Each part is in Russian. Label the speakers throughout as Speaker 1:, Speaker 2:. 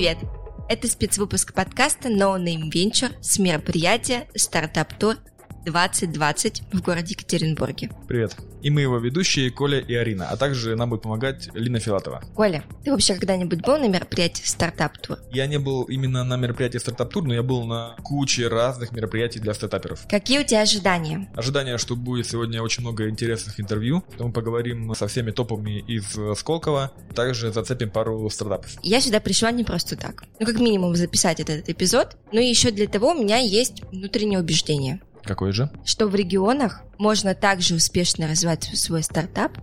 Speaker 1: привет! Это спецвыпуск подкаста No Name Venture с мероприятия Startup Tour 2020 в городе Екатеринбурге.
Speaker 2: Привет. И мы его ведущие Коля и Арина, а также нам будет помогать Лина Филатова.
Speaker 1: Коля, ты вообще когда-нибудь был на мероприятии Стартап Тур?
Speaker 2: Я не был именно на мероприятии Стартап Тур, но я был на куче разных мероприятий для стартаперов.
Speaker 1: Какие у тебя ожидания?
Speaker 2: Ожидания, что будет сегодня очень много интересных интервью, мы поговорим со всеми топами из Сколково, также зацепим пару стартапов.
Speaker 1: Я сюда пришла не просто так. Ну, как минимум записать этот эпизод, но еще для того у меня есть внутреннее убеждение.
Speaker 2: Какой же?
Speaker 1: Что в регионах можно также успешно развивать свой стартап,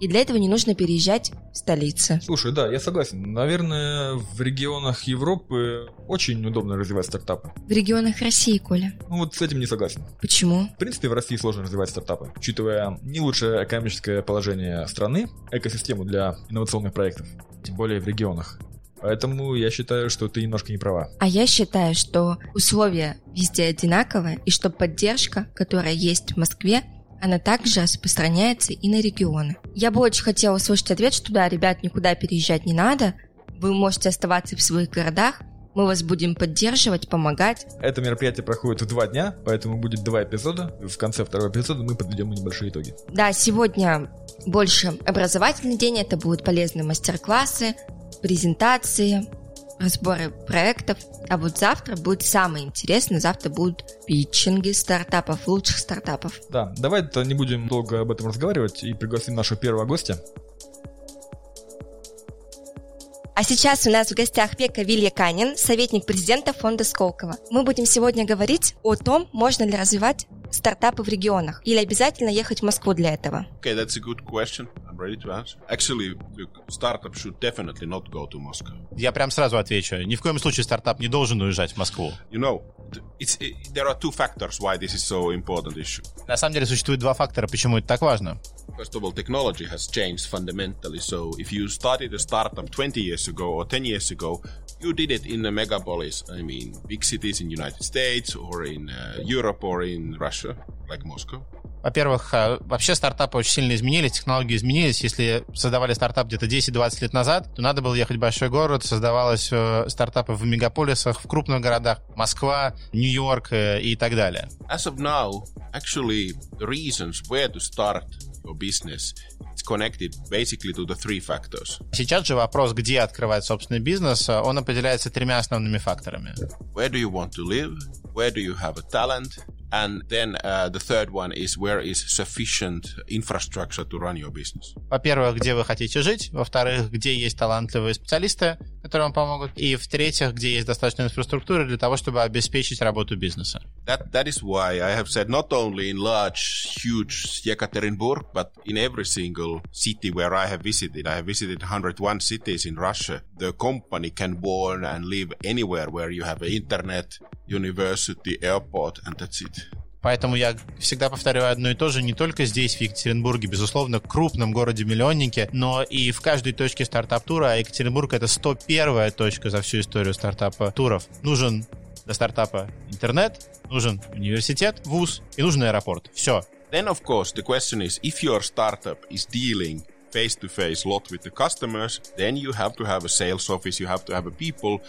Speaker 1: и для этого не нужно переезжать в столицы.
Speaker 2: Слушай, да, я согласен. Наверное, в регионах Европы очень удобно развивать стартапы.
Speaker 1: В регионах России, Коля.
Speaker 2: Ну вот с этим не согласен.
Speaker 1: Почему?
Speaker 2: В принципе, в России сложно развивать стартапы, учитывая не лучшее экономическое положение страны, экосистему для инновационных проектов, тем более в регионах. Поэтому я считаю, что ты немножко не права.
Speaker 1: А я считаю, что условия везде одинаковые, и что поддержка, которая есть в Москве, она также распространяется и на регионы. Я бы очень хотела услышать ответ, что да, ребят, никуда переезжать не надо, вы можете оставаться в своих городах, мы вас будем поддерживать, помогать.
Speaker 2: Это мероприятие проходит в два дня, поэтому будет два эпизода. В конце второго эпизода мы подведем небольшие итоги.
Speaker 1: Да, сегодня больше образовательный день, это будут полезные мастер-классы, презентации, разборы проектов. А вот завтра будет самое интересное. Завтра будут питчинги стартапов, лучших стартапов.
Speaker 2: Да, давай не будем долго об этом разговаривать и пригласим нашего первого гостя.
Speaker 1: А сейчас у нас в гостях Пека Вильяканин, советник президента фонда Сколково. Мы будем сегодня говорить о том, можно ли развивать стартапы в регионах или обязательно ехать в Москву для этого.
Speaker 3: Okay, that's a good question. I'm ready to answer. Actually, the startup should definitely not go to Moscow.
Speaker 4: Я прям сразу отвечу. Ни в коем случае стартап не должен уезжать в Москву.
Speaker 3: You know, it's, it, there are two factors why this is so important issue.
Speaker 4: На самом деле существует два фактора, почему это так важно.
Speaker 3: First of all, technology has changed fundamentally. So if you started a startup 20 years ago or 10 years ago, you did it in a megapolis. I mean, big cities in United States or in uh, Europe or in Russia, like Moscow.
Speaker 4: Во-первых, э, вообще стартапы очень сильно изменились, технологии изменились. Если создавали стартап где-то 10-20 лет назад, то надо было ехать в большой город, создавалось э, стартапы в мегаполисах, в крупных городах, Москва, Нью-Йорк э, и так далее.
Speaker 3: As of now, actually, the reasons where to start your business it's connected basically to the three factors.
Speaker 4: Сейчас же вопрос, где открывать собственный бизнес, он определяется тремя основными факторами.
Speaker 3: Where do you want to live? Where do you have a talent? And then uh, the third one is where is sufficient infrastructure to run your business.
Speaker 4: Во-первых, где вы хотите жить. Во-вторых, где есть талантливые специалисты, которые вам помогут. И в-третьих, где есть достаточно инфраструктуры для того, чтобы обеспечить работу бизнеса.
Speaker 3: That, that is why I have said not only in large, huge Yekaterinburg, but in every single city where I have visited. I have visited 101 cities in Russia. The company can born and live anywhere where you have internet, university, airport, and that's it.
Speaker 4: Поэтому я всегда повторяю одно и то же, не только здесь, в Екатеринбурге, безусловно, крупном городе-миллионнике, но и в каждой точке стартап-тура, а Екатеринбург — это 101-я точка за всю историю стартапа-туров. Нужен для стартапа интернет, нужен университет, вуз и нужен аэропорт. Все.
Speaker 3: Then, of course, the question is, if your startup is dealing face-to-face lot with the customers, then you have to have a sales office, you have to have a people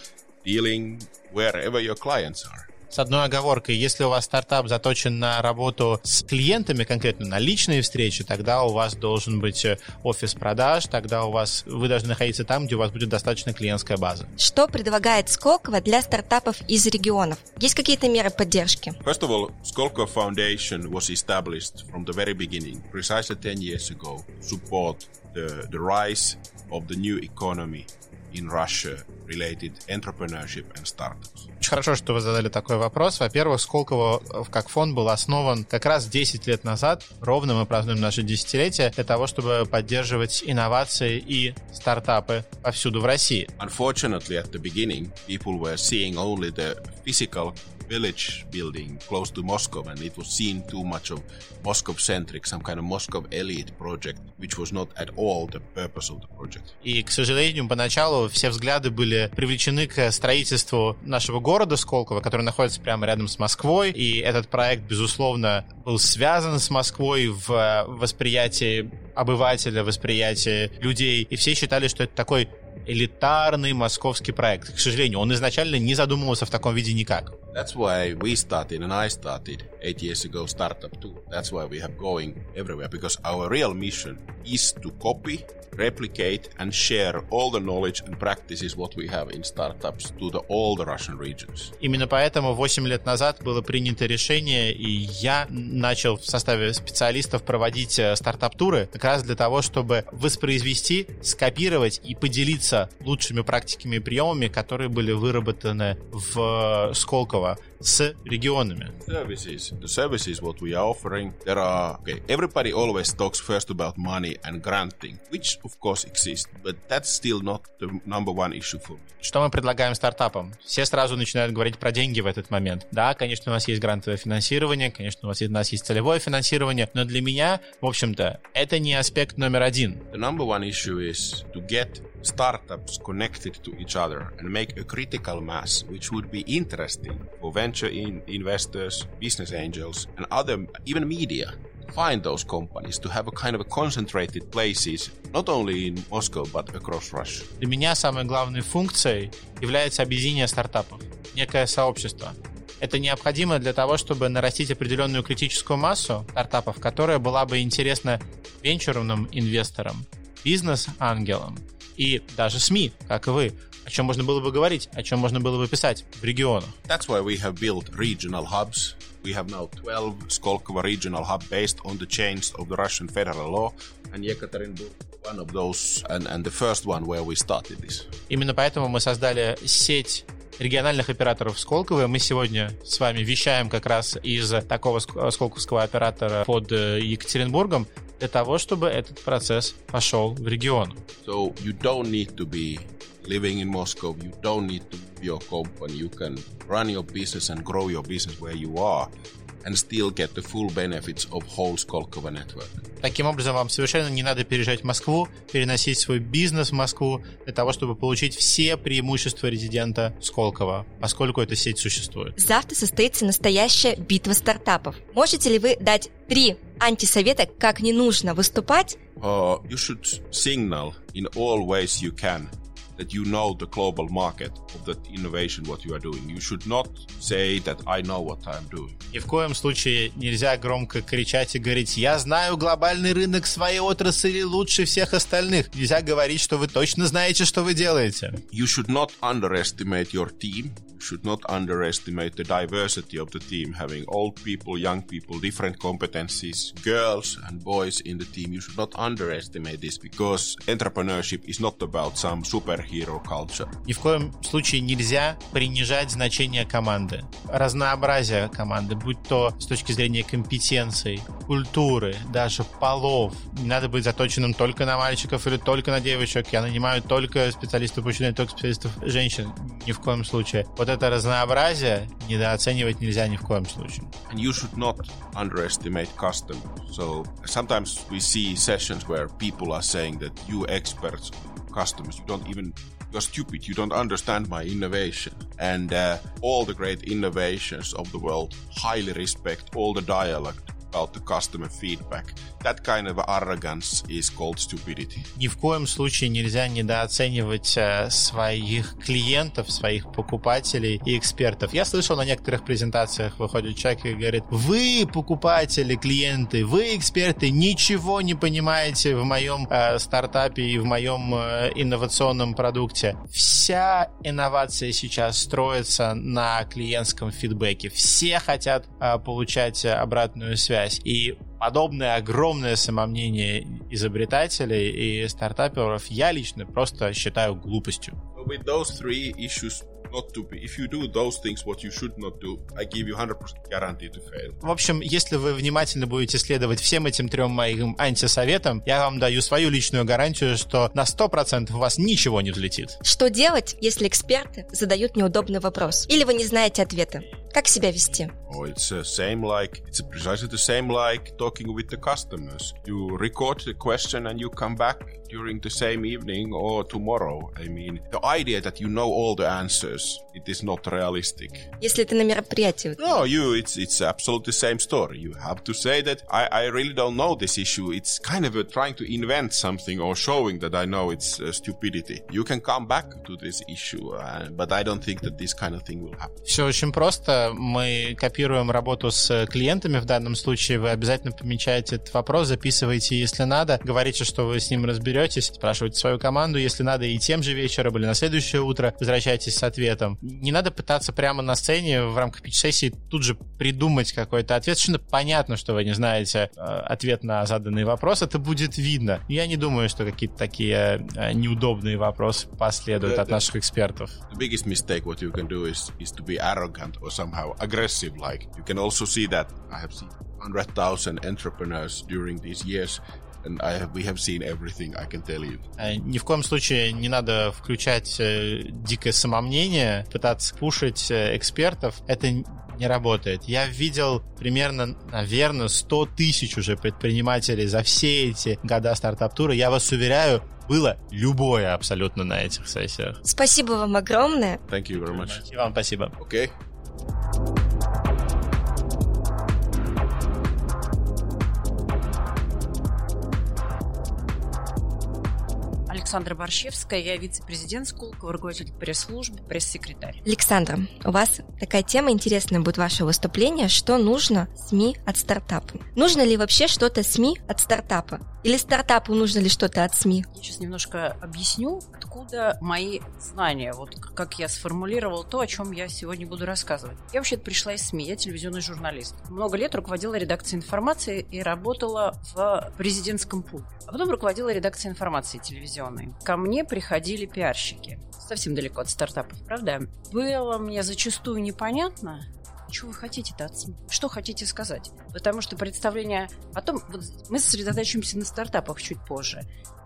Speaker 3: dealing wherever your clients are.
Speaker 4: С одной оговоркой, если у вас стартап заточен на работу с клиентами, конкретно на личные встречи, тогда у вас должен быть э, офис продаж, тогда у вас вы должны находиться там, где у вас будет достаточно клиентская база.
Speaker 1: Что предлагает Сколково для стартапов из регионов? Есть какие-то меры поддержки?
Speaker 3: First of all, Skolkovo Foundation was established from the very beginning, precisely 10 years ago, to support the, the rise of the new economy in Russia related entrepreneurship and startups.
Speaker 4: Очень хорошо, что вы задали такой вопрос. Во-первых, Сколково как фонд был основан как раз 10 лет назад. Ровно мы празднуем наше десятилетие для того, чтобы поддерживать инновации и стартапы повсюду в России.
Speaker 3: Unfortunately, at the beginning, people were seeing only the physical village building close to Moscow, and it was seen too much of Moscow-centric, some kind of Moscow elite project, which was not at all the purpose of the project.
Speaker 4: И, к сожалению, поначалу все взгляды были привлечены к строительству нашего города Сколково, который находится прямо рядом с Москвой, и этот проект, безусловно, был связан с Москвой в восприятии обывателя, восприятии людей, и все считали, что это такой элитарный московский проект. К сожалению, он изначально не задумывался в таком виде никак.
Speaker 3: That's why we started and I started eight years ago startup too. That's why we have going everywhere because our real mission is to copy replicate and share all the knowledge and practices what we have in startups to the, all the Russian regions.
Speaker 4: Именно поэтому 8 лет назад было принято решение, и я начал в составе специалистов проводить э, стартап-туры как раз для того, чтобы воспроизвести, скопировать и поделиться лучшими практиками и приемами, которые были выработаны в э, Сколково с регионами.
Speaker 3: Services. The services what we are offering, there are, okay, everybody always talks first about money and granting, which of course exists, but that's still not the number one issue for me.
Speaker 4: Что мы предлагаем стартапам? Все сразу начинают говорить про деньги в этот момент. Да, конечно, у нас есть грантовое финансирование, конечно, у нас есть, у нас есть целевое финансирование, но для меня, в общем-то, это не аспект номер один.
Speaker 3: The number one issue is to get startups connected to each other and make a critical mass, which would be interesting for venture in investors, business angels, and other, even media. Find those companies to have a kind of a concentrated places, not only in Moscow, but across Russia.
Speaker 4: Для меня самой главной функцией является объединение стартапов, некое сообщество. Это необходимо для того, чтобы нарастить определенную критическую массу стартапов, которая была бы интересна венчурным инвесторам, бизнес-ангелам и даже СМИ, как и вы, о чем можно было бы говорить, о чем можно было бы писать в регионах.
Speaker 3: That's why we have built regional hubs. We have now 12 Skolkovo regional hub based on the chains of the Russian federal law, and Yekaterinburg one of those, and, and the first one where we started this.
Speaker 4: Именно поэтому мы создали сеть региональных операторов Сколково. Мы сегодня с вами вещаем как раз из такого сколковского оператора под Екатеринбургом для того, чтобы этот процесс пошел в регион.
Speaker 3: So you don't need to be living in Moscow. You don't need to be your company. You can run your business and grow your business where you are and still get the full benefits of whole Skolkovo network.
Speaker 4: Таким образом, вам совершенно не надо переезжать в Москву, переносить свой бизнес в Москву для того, чтобы получить все преимущества резидента Сколково, поскольку эта сеть существует.
Speaker 1: Завтра состоится настоящая битва стартапов. Можете ли вы дать три антисовета, как не нужно выступать?
Speaker 3: Uh, you should signal in all ways you can that you know the global market of that innovation what you are doing. You should not say that I know what I'm doing.
Speaker 4: Ни в коем случае нельзя громко кричать и говорить «Я знаю глобальный рынок своей отрасли лучше всех остальных». Нельзя говорить, что вы точно знаете, что вы делаете.
Speaker 3: You should not underestimate your team. Should not underestimate the diversity of the team, having old people, young people, different competencies, girls and boys in the team. You should not underestimate this because entrepreneurship is not about some superhero culture.
Speaker 4: Ни в коем случае нельзя принижать значение команды. Разнообразие команды, будь то с точки зрения компетенций, культуры, даже полов. Не надо быть заточенным только на мальчиков или только на девочек. Я нанимаю только специалистов мужчин, только специалистов женщин. Ни в коем случае. Вот это разнообразие недооценивать нельзя ни в коем случае.
Speaker 3: And you should not underestimate customers. So sometimes we see sessions where people are saying that you experts, customers, you don't even you're stupid. You don't understand my innovation. And uh, all the great innovations of the world highly respect all the dialogue About the customer feedback. That kind of arrogance is called stupidity.
Speaker 4: Ни в коем случае нельзя недооценивать э, своих клиентов, своих покупателей и экспертов. Я слышал на некоторых презентациях выходит человек и говорит, вы покупатели, клиенты, вы эксперты, ничего не понимаете в моем э, стартапе и в моем э, инновационном продукте. Вся инновация сейчас строится на клиентском фидбэке. Все хотят э, получать обратную связь. И подобное огромное самомнение изобретателей и стартаперов я лично просто считаю глупостью.
Speaker 3: With those three issues not to be, if you do those things what you should not do, I give you 100% guarantee to fail.
Speaker 4: В общем, если вы внимательно будете следовать всем этим трем моим антисоветам, я вам даю свою личную гарантию, что на 100% у вас ничего не взлетит.
Speaker 1: Что делать, если эксперты задают неудобный вопрос? Или вы не знаете ответа? Как себя вести?
Speaker 3: Oh, it's the same like it's precisely the same like talking with the customers. You record the question and you come back during the same evening or tomorrow. I mean, the idea that you know all the answers, it is not realistic.
Speaker 1: Если ты на мероприятии.
Speaker 3: No, you, it's it's absolutely the same story. You have to say that I, I really don't know this issue. It's kind of a trying to invent something or showing that I know it's uh, stupidity. You can come back to this issue, uh, but I don't think that this kind of thing will happen.
Speaker 4: Все очень просто. Мы копируем работу с клиентами в данном случае. Вы обязательно помечаете этот вопрос, записываете, если надо, говорите, что вы с ним разберетесь, спрашивайте свою команду, если надо, и тем же вечером или на следующее утро возвращайтесь с ответом. Не надо пытаться прямо на сцене в рамках пич-сессии тут же придумать какой-то ответ. Совершенно понятно, что вы не знаете э, ответ на заданный вопрос, это будет видно. Я не думаю, что какие-то такие э, неудобные вопросы последуют от наших экспертов.
Speaker 3: The biggest mistake what you can do is is to be arrogant or somehow aggressive. Like you can also see that I have seen hundred thousand entrepreneurs during these years. And I have, we have seen everything, I can tell you.
Speaker 4: Э, Ни в коем случае не надо включать э, дикое самомнение, пытаться пушить э, экспертов. Это не работает. Я видел примерно, наверное, 100 тысяч уже предпринимателей за все эти года стартап-тура. Я вас уверяю, было любое абсолютно на этих сессиях.
Speaker 1: Спасибо вам огромное.
Speaker 3: Thank you very much.
Speaker 4: И вам спасибо.
Speaker 3: Okay.
Speaker 5: Thank you Александра Борщевская, я вице-президент Сколково, руководитель пресс-службы, пресс-секретарь.
Speaker 1: Александра, у вас такая тема интересная будет ваше выступление. Что нужно СМИ от стартапа? Нужно ли вообще что-то СМИ от стартапа? Или стартапу нужно ли что-то от СМИ?
Speaker 5: Я сейчас немножко объясню, откуда мои знания, вот как я сформулировал то, о чем я сегодня буду рассказывать. Я вообще пришла из СМИ, я телевизионный журналист. Много лет руководила редакцией информации и работала в президентском пуле. А потом руководила редакцией информации телевизионной. Ко мне приходили пиарщики. Совсем далеко от стартапов, правда? Было мне зачастую непонятно, что вы хотите-то? Что хотите сказать? Потому что представление... Потом вот мы сосредоточимся на стартапах чуть позже.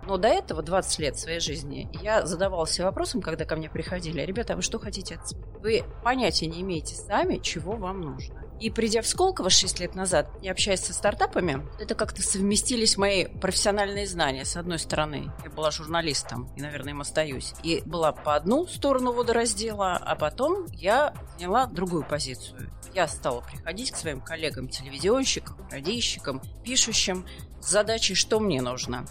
Speaker 5: Но до этого, 20 лет своей жизни, я задавался вопросом, когда ко мне приходили, ребята, а вы что хотите от? Вы понятия не имеете сами, чего вам нужно. И придя в Сколково 6 лет назад и общаясь со стартапами, это как-то совместились мои профессиональные знания. С одной стороны, я была журналистом, и, наверное, им остаюсь. И была по одну сторону водораздела, а потом я заняла другую позицию. Я стала приходить к своим коллегам-телевизионщикам, радийщикам, пишущим с задачей, что мне нужно.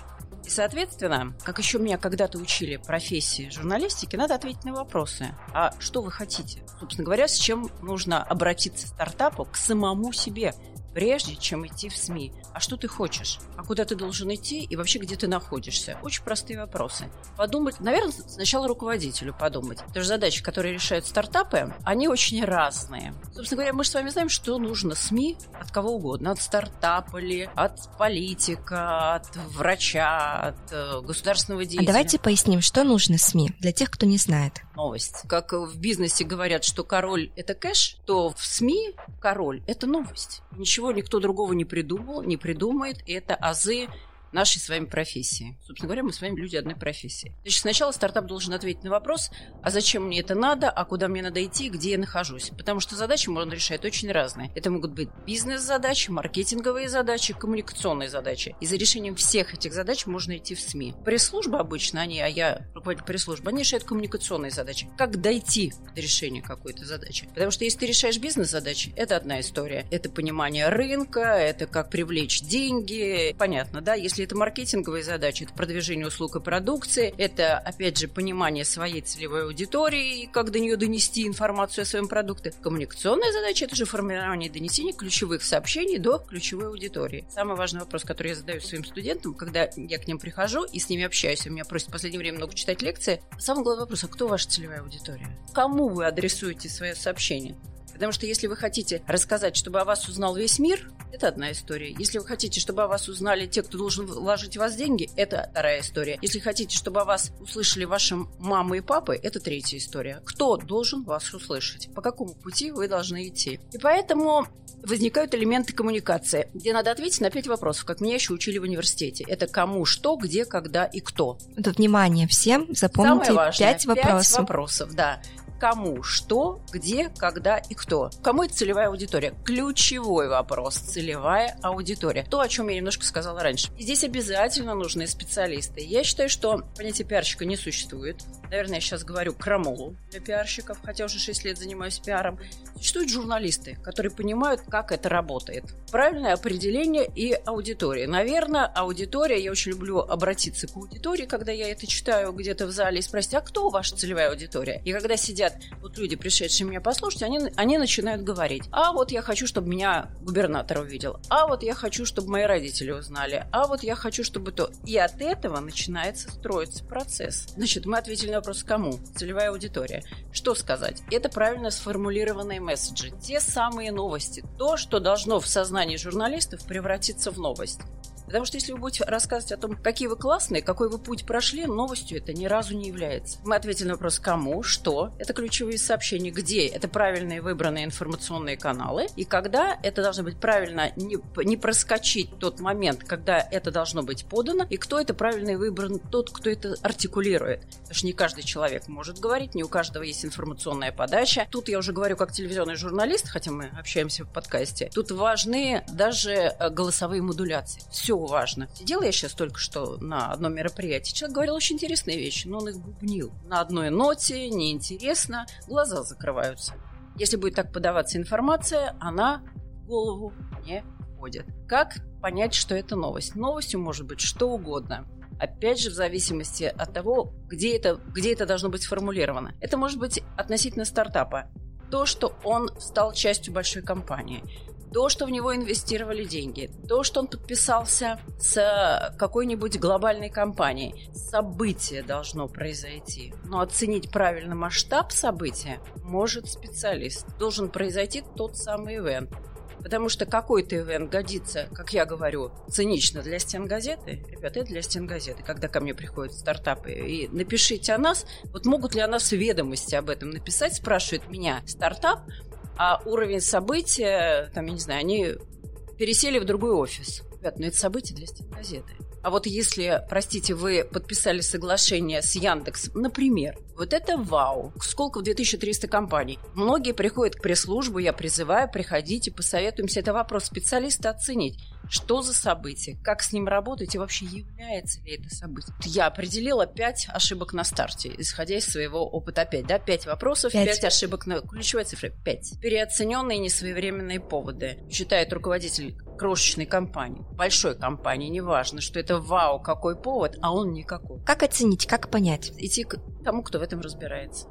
Speaker 5: И, соответственно, как еще меня когда-то учили профессии журналистики, надо ответить на вопросы. А что вы хотите? Собственно говоря, с чем нужно обратиться стартапу к самому себе, прежде чем идти в СМИ. А что ты хочешь? А куда ты должен идти? И вообще, где ты находишься? Очень простые вопросы. Подумать, наверное, сначала руководителю подумать. Потому что задачи, которые решают стартапы, они очень разные. Собственно говоря, мы же с вами знаем, что нужно СМИ от кого угодно. От стартапа ли, от политика, от врача, от э, государственного
Speaker 1: А
Speaker 5: деятеля.
Speaker 1: давайте поясним, что нужно СМИ для тех, кто не знает.
Speaker 5: новость. Как в бизнесе говорят, что король – это кэш, то в СМИ король – это новость. Ничего никто другого не придумал, не придумает, это азы нашей с вами профессии. Собственно говоря, мы с вами люди одной профессии. Значит, сначала стартап должен ответить на вопрос, а зачем мне это надо, а куда мне надо идти, где я нахожусь. Потому что задачи можно решать очень разные. Это могут быть бизнес-задачи, маркетинговые задачи, коммуникационные задачи. И за решением всех этих задач можно идти в СМИ. Пресс-служба обычно, они, а я руководитель пресс-службы, они решают коммуникационные задачи. Как дойти до решения какой-то задачи. Потому что если ты решаешь бизнес-задачи, это одна история. Это понимание рынка, это как привлечь деньги. Понятно, да? Если это маркетинговые задачи, это продвижение услуг и продукции, это, опять же, понимание своей целевой аудитории, и как до нее донести информацию о своем продукте. Коммуникационная задача – это же формирование и донесение ключевых сообщений до ключевой аудитории. Самый важный вопрос, который я задаю своим студентам, когда я к ним прихожу и с ними общаюсь, у меня просят в последнее время много читать лекции, самый главный вопрос – а кто ваша целевая аудитория? Кому вы адресуете свое сообщение? Потому что если вы хотите рассказать, чтобы о вас узнал весь мир, это одна история. Если вы хотите, чтобы о вас узнали те, кто должен вложить в вас деньги, это вторая история. Если хотите, чтобы о вас услышали ваши мамы и папы, это третья история. Кто должен вас услышать? По какому пути вы должны идти? И поэтому возникают элементы коммуникации, где надо ответить на пять вопросов, как меня еще учили в университете. Это кому, что, где, когда и кто.
Speaker 1: Вот, внимание всем, запомните
Speaker 5: Самое важное.
Speaker 1: пять вопросов.
Speaker 5: Пять вопросов, да. Кому, что, где, когда и кто. Кому это целевая аудитория? Ключевой вопрос. Целевая аудитория. То, о чем я немножко сказала раньше. И здесь обязательно нужны специалисты. Я считаю, что понятие пиарщика не существует. Наверное, я сейчас говорю крамолу для пиарщиков, хотя уже 6 лет занимаюсь пиаром. Существуют журналисты, которые понимают, как это работает. Правильное определение и аудитория. Наверное, аудитория, я очень люблю обратиться к аудитории, когда я это читаю где-то в зале и спросить, а кто ваша целевая аудитория? И когда сидят вот люди, пришедшие меня послушать, они, они начинают говорить, а вот я хочу, чтобы меня губернатор увидел, а вот я хочу, чтобы мои родители узнали, а вот я хочу, чтобы то. И от этого начинается строиться процесс. Значит, мы ответили на вопрос, кому? Целевая аудитория. Что сказать? Это правильно сформулированные месседжи. Те самые новости. То, что должно в сознании журналистов превратиться в новость. Потому что если вы будете рассказывать о том, какие вы классные, какой вы путь прошли, новостью это ни разу не является. Мы ответили на вопрос «кому?», «что?». Это ключевые сообщения. Где? Это правильные выбранные информационные каналы. И когда это должно быть правильно не, не проскочить тот момент, когда это должно быть подано, и кто это правильно выбран, тот, кто это артикулирует. Потому что не каждый человек может говорить, не у каждого есть информационная подача. Тут я уже говорю как телевизионный журналист, хотя мы общаемся в подкасте. Тут важны даже э, голосовые модуляции. Все важно. Сидела я сейчас только что на одном мероприятии. Человек говорил очень интересные вещи, но он их бубнил. На одной ноте, неинтересно, глаза закрываются. Если будет так подаваться информация, она в голову не входит. Как понять, что это новость? Новостью может быть что угодно. Опять же, в зависимости от того, где это, где это должно быть сформулировано. Это может быть относительно стартапа. То, что он стал частью большой компании то, что в него инвестировали деньги, то, что он подписался с какой-нибудь глобальной компанией. Событие должно произойти. Но оценить правильно масштаб события может специалист. Должен произойти тот самый ивент. Потому что какой-то ивент годится, как я говорю, цинично для стен газеты. Ребята, это для стен газеты, когда ко мне приходят стартапы. И напишите о нас. Вот могут ли о нас ведомости об этом написать, спрашивает меня стартап, а уровень события, там, я не знаю, они пересели в другой офис. Ребят, ну это событие для стенгазеты. А вот если, простите, вы подписали соглашение с Яндекс, например, вот это вау. Сколько в 2300 компаний. Многие приходят к пресс-службу, я призываю, приходите, посоветуемся. Это вопрос специалиста оценить. Что за событие? Как с ним работать? И вообще является ли это событие? Я определила пять ошибок на старте, исходя из своего опыта. Опять, да? Пять вопросов, пять ошибок на... Ключевая цифра – пять. Переоцененные несвоевременные поводы. Считает руководитель крошечной компании, большой компании, неважно, что это вау, какой повод, а он никакой.
Speaker 1: Как оценить, как понять?
Speaker 5: Идти к тому, кто в этом разбирается.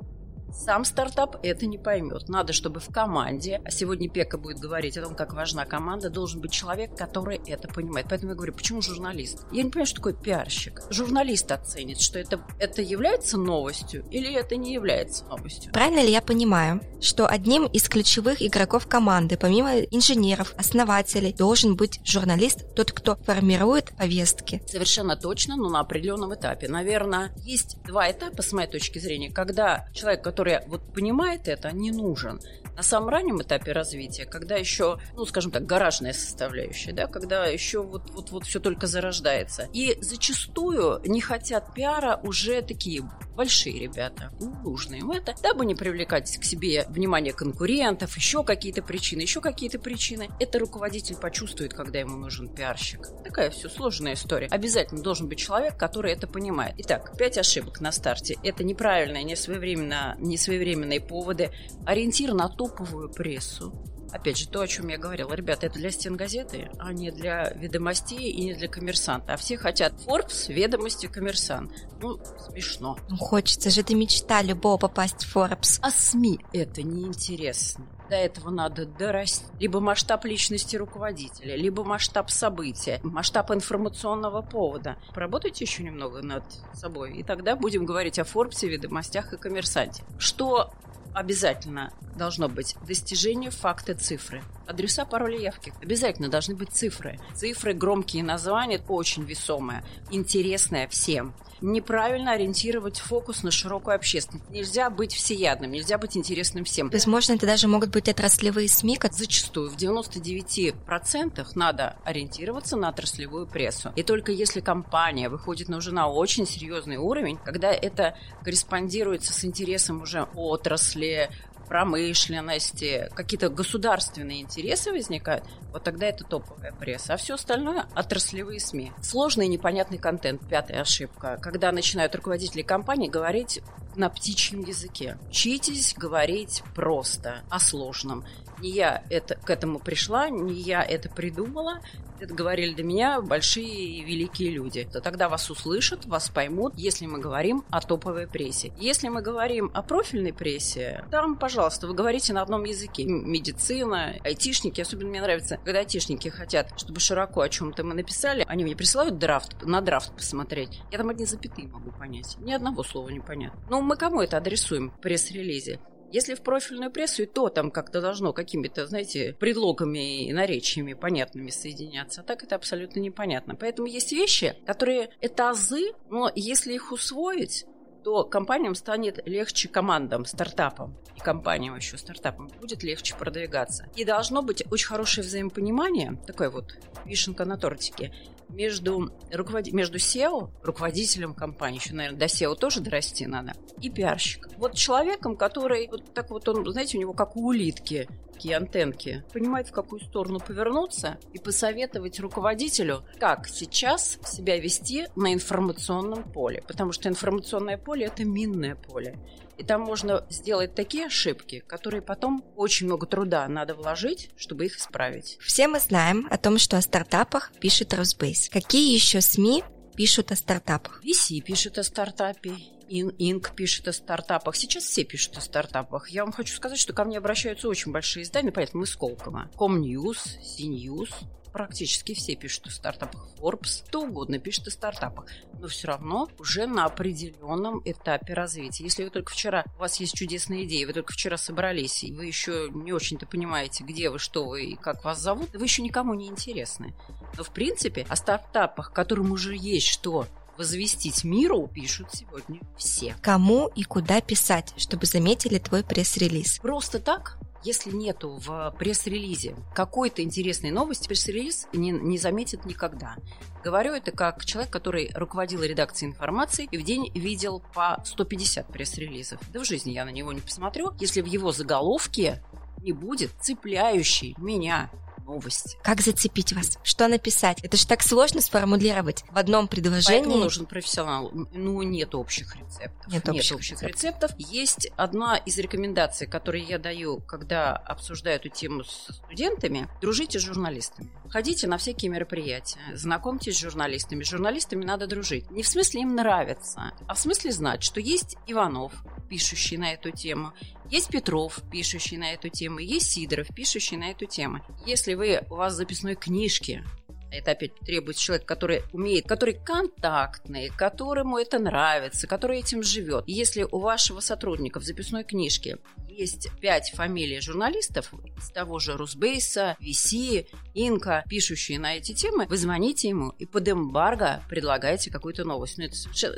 Speaker 5: Сам стартап это не поймет. Надо, чтобы в команде, а сегодня Пека будет говорить о том, как важна команда, должен быть человек, который это понимает. Поэтому я говорю, почему журналист? Я не понимаю, что такое пиарщик. Журналист оценит, что это, это является новостью или это не является новостью.
Speaker 1: Правильно ли я понимаю, что одним из ключевых игроков команды, помимо инженеров, основателей, должен быть журналист, тот, кто формирует повестки?
Speaker 5: Совершенно точно, но на определенном этапе. Наверное, есть два этапа, с моей точки зрения, когда человек, который который вот понимает это, не нужен. На самом раннем этапе развития, когда еще, ну, скажем так, гаражная составляющая, да, когда еще вот, вот, вот все только зарождается. И зачастую не хотят пиара уже такие большие ребята, ну, нужны им это, дабы не привлекать к себе внимание конкурентов, еще какие-то причины, еще какие-то причины. Это руководитель почувствует, когда ему нужен пиарщик. Такая все сложная история. Обязательно должен быть человек, который это понимает. Итак, пять ошибок на старте. Это неправильное, несвоевременно, несвоевременные поводы. Ориентир на топовую прессу опять же, то, о чем я говорила, ребята, это для стен газеты, а не для ведомостей и не для коммерсанта. А все хотят Forbes, ведомости, коммерсант. Ну, смешно.
Speaker 1: Ну, хочется же, это мечта любого попасть в Forbes.
Speaker 5: А СМИ это неинтересно. До этого надо дорасти. Либо масштаб личности руководителя, либо масштаб события, масштаб информационного повода. Поработайте еще немного над собой, и тогда будем говорить о Форбсе, ведомостях и коммерсанте. Что обязательно должно быть достижение факты цифры. Адреса, пароли, явки. Обязательно должны быть цифры. Цифры, громкие названия, очень весомое, интересное всем. неправильно ориентировать фокус на широкую общественность. Нельзя быть всеядным, нельзя быть интересным всем.
Speaker 1: Возможно, это даже могут быть отраслевые СМИ, как
Speaker 5: Зачастую в 99% надо ориентироваться на отраслевую прессу. И только если компания выходит на уже на очень серьезный уровень, когда это корреспондируется с интересом уже отрасли, промышленности, какие-то государственные интересы возникают, вот тогда это топовая пресса. А все остальное – отраслевые СМИ. Сложный и непонятный контент – пятая ошибка. Когда начинают руководители компании говорить на птичьем языке. Учитесь говорить просто о сложном. Не я это, к этому пришла, не я это придумала, это говорили до меня большие и великие люди. То тогда вас услышат, вас поймут, если мы говорим о топовой прессе. Если мы говорим о профильной прессе, там, пожалуйста, вы говорите на одном языке. Медицина, айтишники, особенно мне нравится, когда айтишники хотят, чтобы широко о чем-то мы написали, они мне присылают драфт, на драфт посмотреть. Я там одни запятые могу понять. Ни одного слова не понятно. Но мы кому это адресуем в пресс-релизе? Если в профильную прессу, и то там как-то должно какими-то, знаете, предлогами и наречиями понятными соединяться. А так это абсолютно непонятно. Поэтому есть вещи, которые это азы, но если их усвоить, то компаниям станет легче командам, стартапам и компаниям еще стартапам будет легче продвигаться. И должно быть очень хорошее взаимопонимание, такое вот вишенка на тортике, между, руковод... между SEO, руководителем компании, еще, наверное, до SEO тоже дорасти надо, и пиарщиком. Вот человеком, который, вот так вот он, знаете, у него как у улитки, такие антенки, понимает, в какую сторону повернуться и посоветовать руководителю, как сейчас себя вести на информационном поле. Потому что информационное поле – это минное поле. И там можно сделать такие ошибки, которые потом очень много труда надо вложить, чтобы их исправить.
Speaker 1: Все мы знаем о том, что о стартапах пишет Росбейс. Какие еще СМИ пишут о стартапах?
Speaker 5: VC пишет о стартапе, Инк пишет о стартапах. Сейчас все пишут о стартапах. Я вам хочу сказать, что ко мне обращаются очень большие издания, понятно, мы Сколково. Комньюз, Синьюз, практически все пишут о стартапах. Forbes, кто угодно пишет о стартапах. Но все равно уже на определенном этапе развития. Если вы только вчера, у вас есть чудесная идея, вы только вчера собрались, и вы еще не очень-то понимаете, где вы, что вы и как вас зовут, вы еще никому не интересны. Но в принципе о стартапах, которым уже есть что возвестить миру, пишут сегодня все.
Speaker 1: Кому и куда писать, чтобы заметили твой пресс-релиз?
Speaker 5: Просто так если нету в пресс-релизе какой-то интересной новости, пресс-релиз не, не заметит никогда. Говорю это как человек, который руководил редакцией информации и в день видел по 150 пресс-релизов. Да в жизни я на него не посмотрю, если в его заголовке не будет цепляющей меня новости.
Speaker 1: Как зацепить вас? Что написать? Это же так сложно сформулировать в одном предложении.
Speaker 5: Поэтому нужен профессионал. Ну, нет общих рецептов.
Speaker 1: Нет,
Speaker 5: нет
Speaker 1: общих,
Speaker 5: общих рецептов. Есть одна из рекомендаций, которые я даю, когда обсуждаю эту тему с студентами. Дружите с журналистами. Ходите на всякие мероприятия, знакомьтесь с журналистами. С журналистами надо дружить. Не в смысле им нравится, а в смысле знать, что есть Иванов, пишущий на эту тему, есть Петров, пишущий на эту тему, есть Сидоров, пишущий на эту тему. Если вы, у вас записной книжке это опять требует человек, который умеет, который контактный, которому это нравится, который этим живет. Если у вашего сотрудника в записной книжке есть пять фамилий журналистов из того же Русбейса, VC, Инка, пишущие на эти темы, вы звоните ему и под эмбарго предлагаете какую-то новость. Ну, это совершенно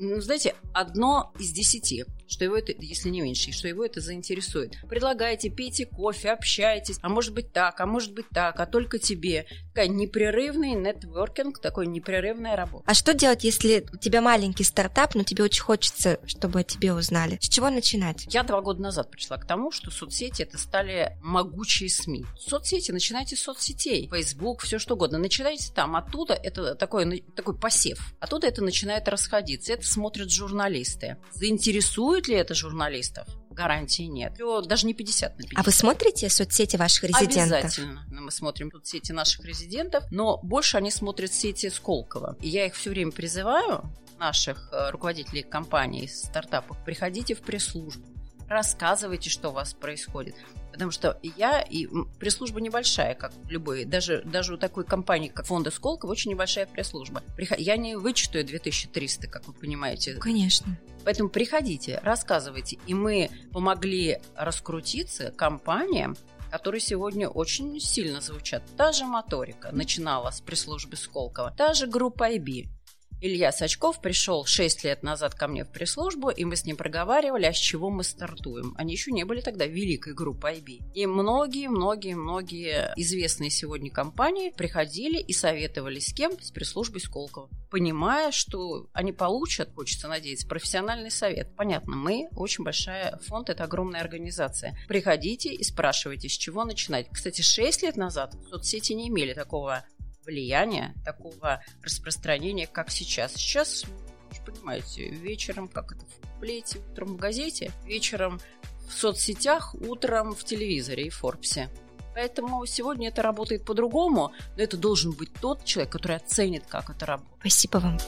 Speaker 5: ну, знаете, одно из десяти, что его это, если не меньше, что его это заинтересует. Предлагайте, пейте кофе, общайтесь, а может быть так, а может быть так, а только тебе. Такая непрерывный нетворкинг, такой непрерывная работа.
Speaker 1: А что делать, если у тебя маленький стартап, но тебе очень хочется, чтобы о тебе узнали? С чего начинать?
Speaker 5: Я два года назад пришла к тому, что соцсети это стали могучие СМИ. Соцсети, начинайте с соцсетей. Facebook, все что угодно. Начинайте там. Оттуда это такой, такой посев. Оттуда это начинает расходиться. Это смотрят журналисты. Заинтересует ли это журналистов? гарантии нет. Даже не 50 на 50.
Speaker 1: А вы смотрите соцсети ваших резидентов?
Speaker 5: Обязательно. Мы смотрим соцсети наших резидентов, но больше они смотрят сети Сколково. И я их все время призываю, наших э, руководителей компаний, стартапов, приходите в пресс-службу, рассказывайте, что у вас происходит. Потому что я и пресс-служба небольшая, как любой, даже, даже у такой компании, как фонда Сколково, очень небольшая пресс-служба. Я не вычитаю 2300, как вы понимаете.
Speaker 1: Конечно.
Speaker 5: Поэтому приходите, рассказывайте. И мы помогли раскрутиться компаниям, которые сегодня очень сильно звучат. Та же моторика начинала с пресс-службы Сколково, та же группа IB. Илья Сачков пришел 6 лет назад ко мне в пресс-службу, и мы с ним проговаривали, а с чего мы стартуем. Они еще не были тогда великой группой IB. И многие-многие-многие известные сегодня компании приходили и советовали с кем? С пресс-службой Сколково. Понимая, что они получат, хочется надеяться, профессиональный совет. Понятно, мы очень большая фонд, это огромная организация. Приходите и спрашивайте, с чего начинать. Кстати, 6 лет назад соцсети не имели такого влияния, такого распространения, как сейчас. Сейчас, вы понимаете, вечером, как это в плете, утром в газете, вечером в соцсетях, утром в телевизоре и в Форбсе. Поэтому сегодня это работает по-другому, но это должен быть тот человек, который оценит, как это работает.
Speaker 1: Спасибо вам.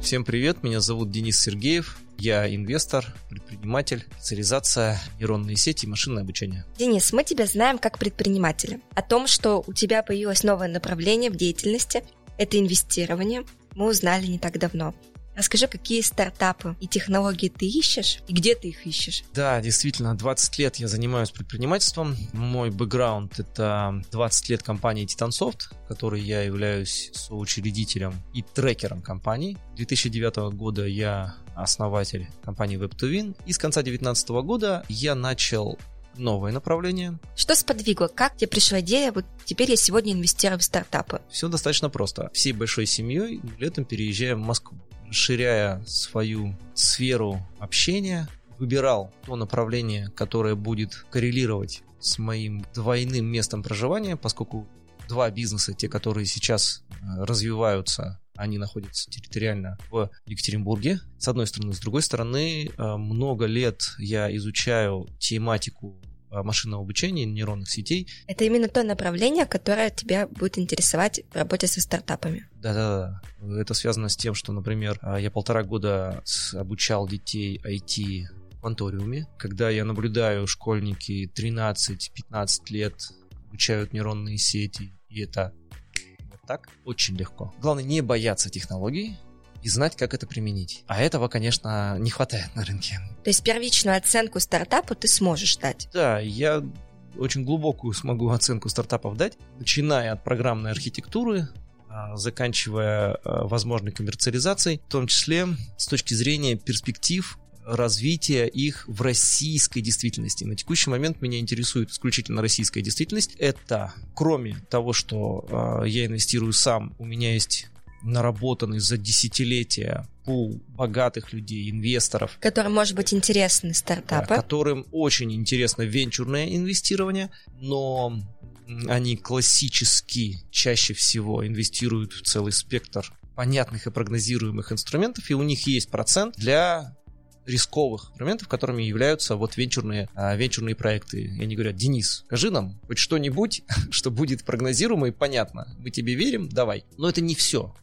Speaker 6: Всем привет, меня зовут Денис Сергеев. Я инвестор, предприниматель, специализация, нейронные сети и машинное обучение.
Speaker 1: Денис, мы тебя знаем как предпринимателя. О том, что у тебя появилось новое направление в деятельности, это инвестирование, мы узнали не так давно. Расскажи, какие стартапы и технологии ты ищешь и где ты их ищешь?
Speaker 6: Да, действительно, 20 лет я занимаюсь предпринимательством. Мой бэкграунд — это 20 лет компании Titansoft, которой я являюсь соучредителем и трекером компании. 2009 года я основатель компании Web2Win. И с конца 2019 года я начал новое направление.
Speaker 1: Что сподвигло? Как тебе пришла идея? Вот теперь я сегодня инвестирую в стартапы.
Speaker 6: Все достаточно просто. Всей большой семьей летом переезжаем в Москву расширяя свою сферу общения, выбирал то направление, которое будет коррелировать с моим двойным местом проживания, поскольку два бизнеса, те, которые сейчас э, развиваются, они находятся территориально в Екатеринбурге, с одной стороны. С другой стороны, э, много лет я изучаю тематику Э, машинного обучения, нейронных сетей.
Speaker 1: Это именно то направление, которое тебя будет интересовать в работе со стартапами.
Speaker 6: Да-да-да. Это связано с тем, что, например, э, я полтора года обучал детей IT в Анториуме. Когда я наблюдаю, школьники 13-15 лет обучают нейронные сети, и это так очень легко. Главное не бояться технологий, и знать, как это применить. А этого, конечно, не хватает на рынке.
Speaker 1: То есть первичную оценку стартапу ты сможешь дать?
Speaker 6: Да, я очень глубокую смогу оценку стартапов дать, начиная от программной архитектуры, а, заканчивая а, возможной коммерциализацией, в том числе с точки зрения перспектив развития их в российской действительности. На текущий момент меня интересует исключительно российская действительность. Это, кроме того, что э, я инвестирую сам, у меня есть наработанный за десятилетия пул богатых людей, инвесторов.
Speaker 1: Которым может быть интересны стартапы.
Speaker 6: Да, которым очень интересно венчурное инвестирование, но они классически чаще всего инвестируют в целый спектр понятных и прогнозируемых инструментов, и у них есть процент для рисковых инструментов, которыми являются вот венчурные, а, венчурные проекты. И они говорят, Денис, скажи нам хоть что-нибудь, что будет прогнозируемо и понятно. Мы тебе верим, давай. Но это не все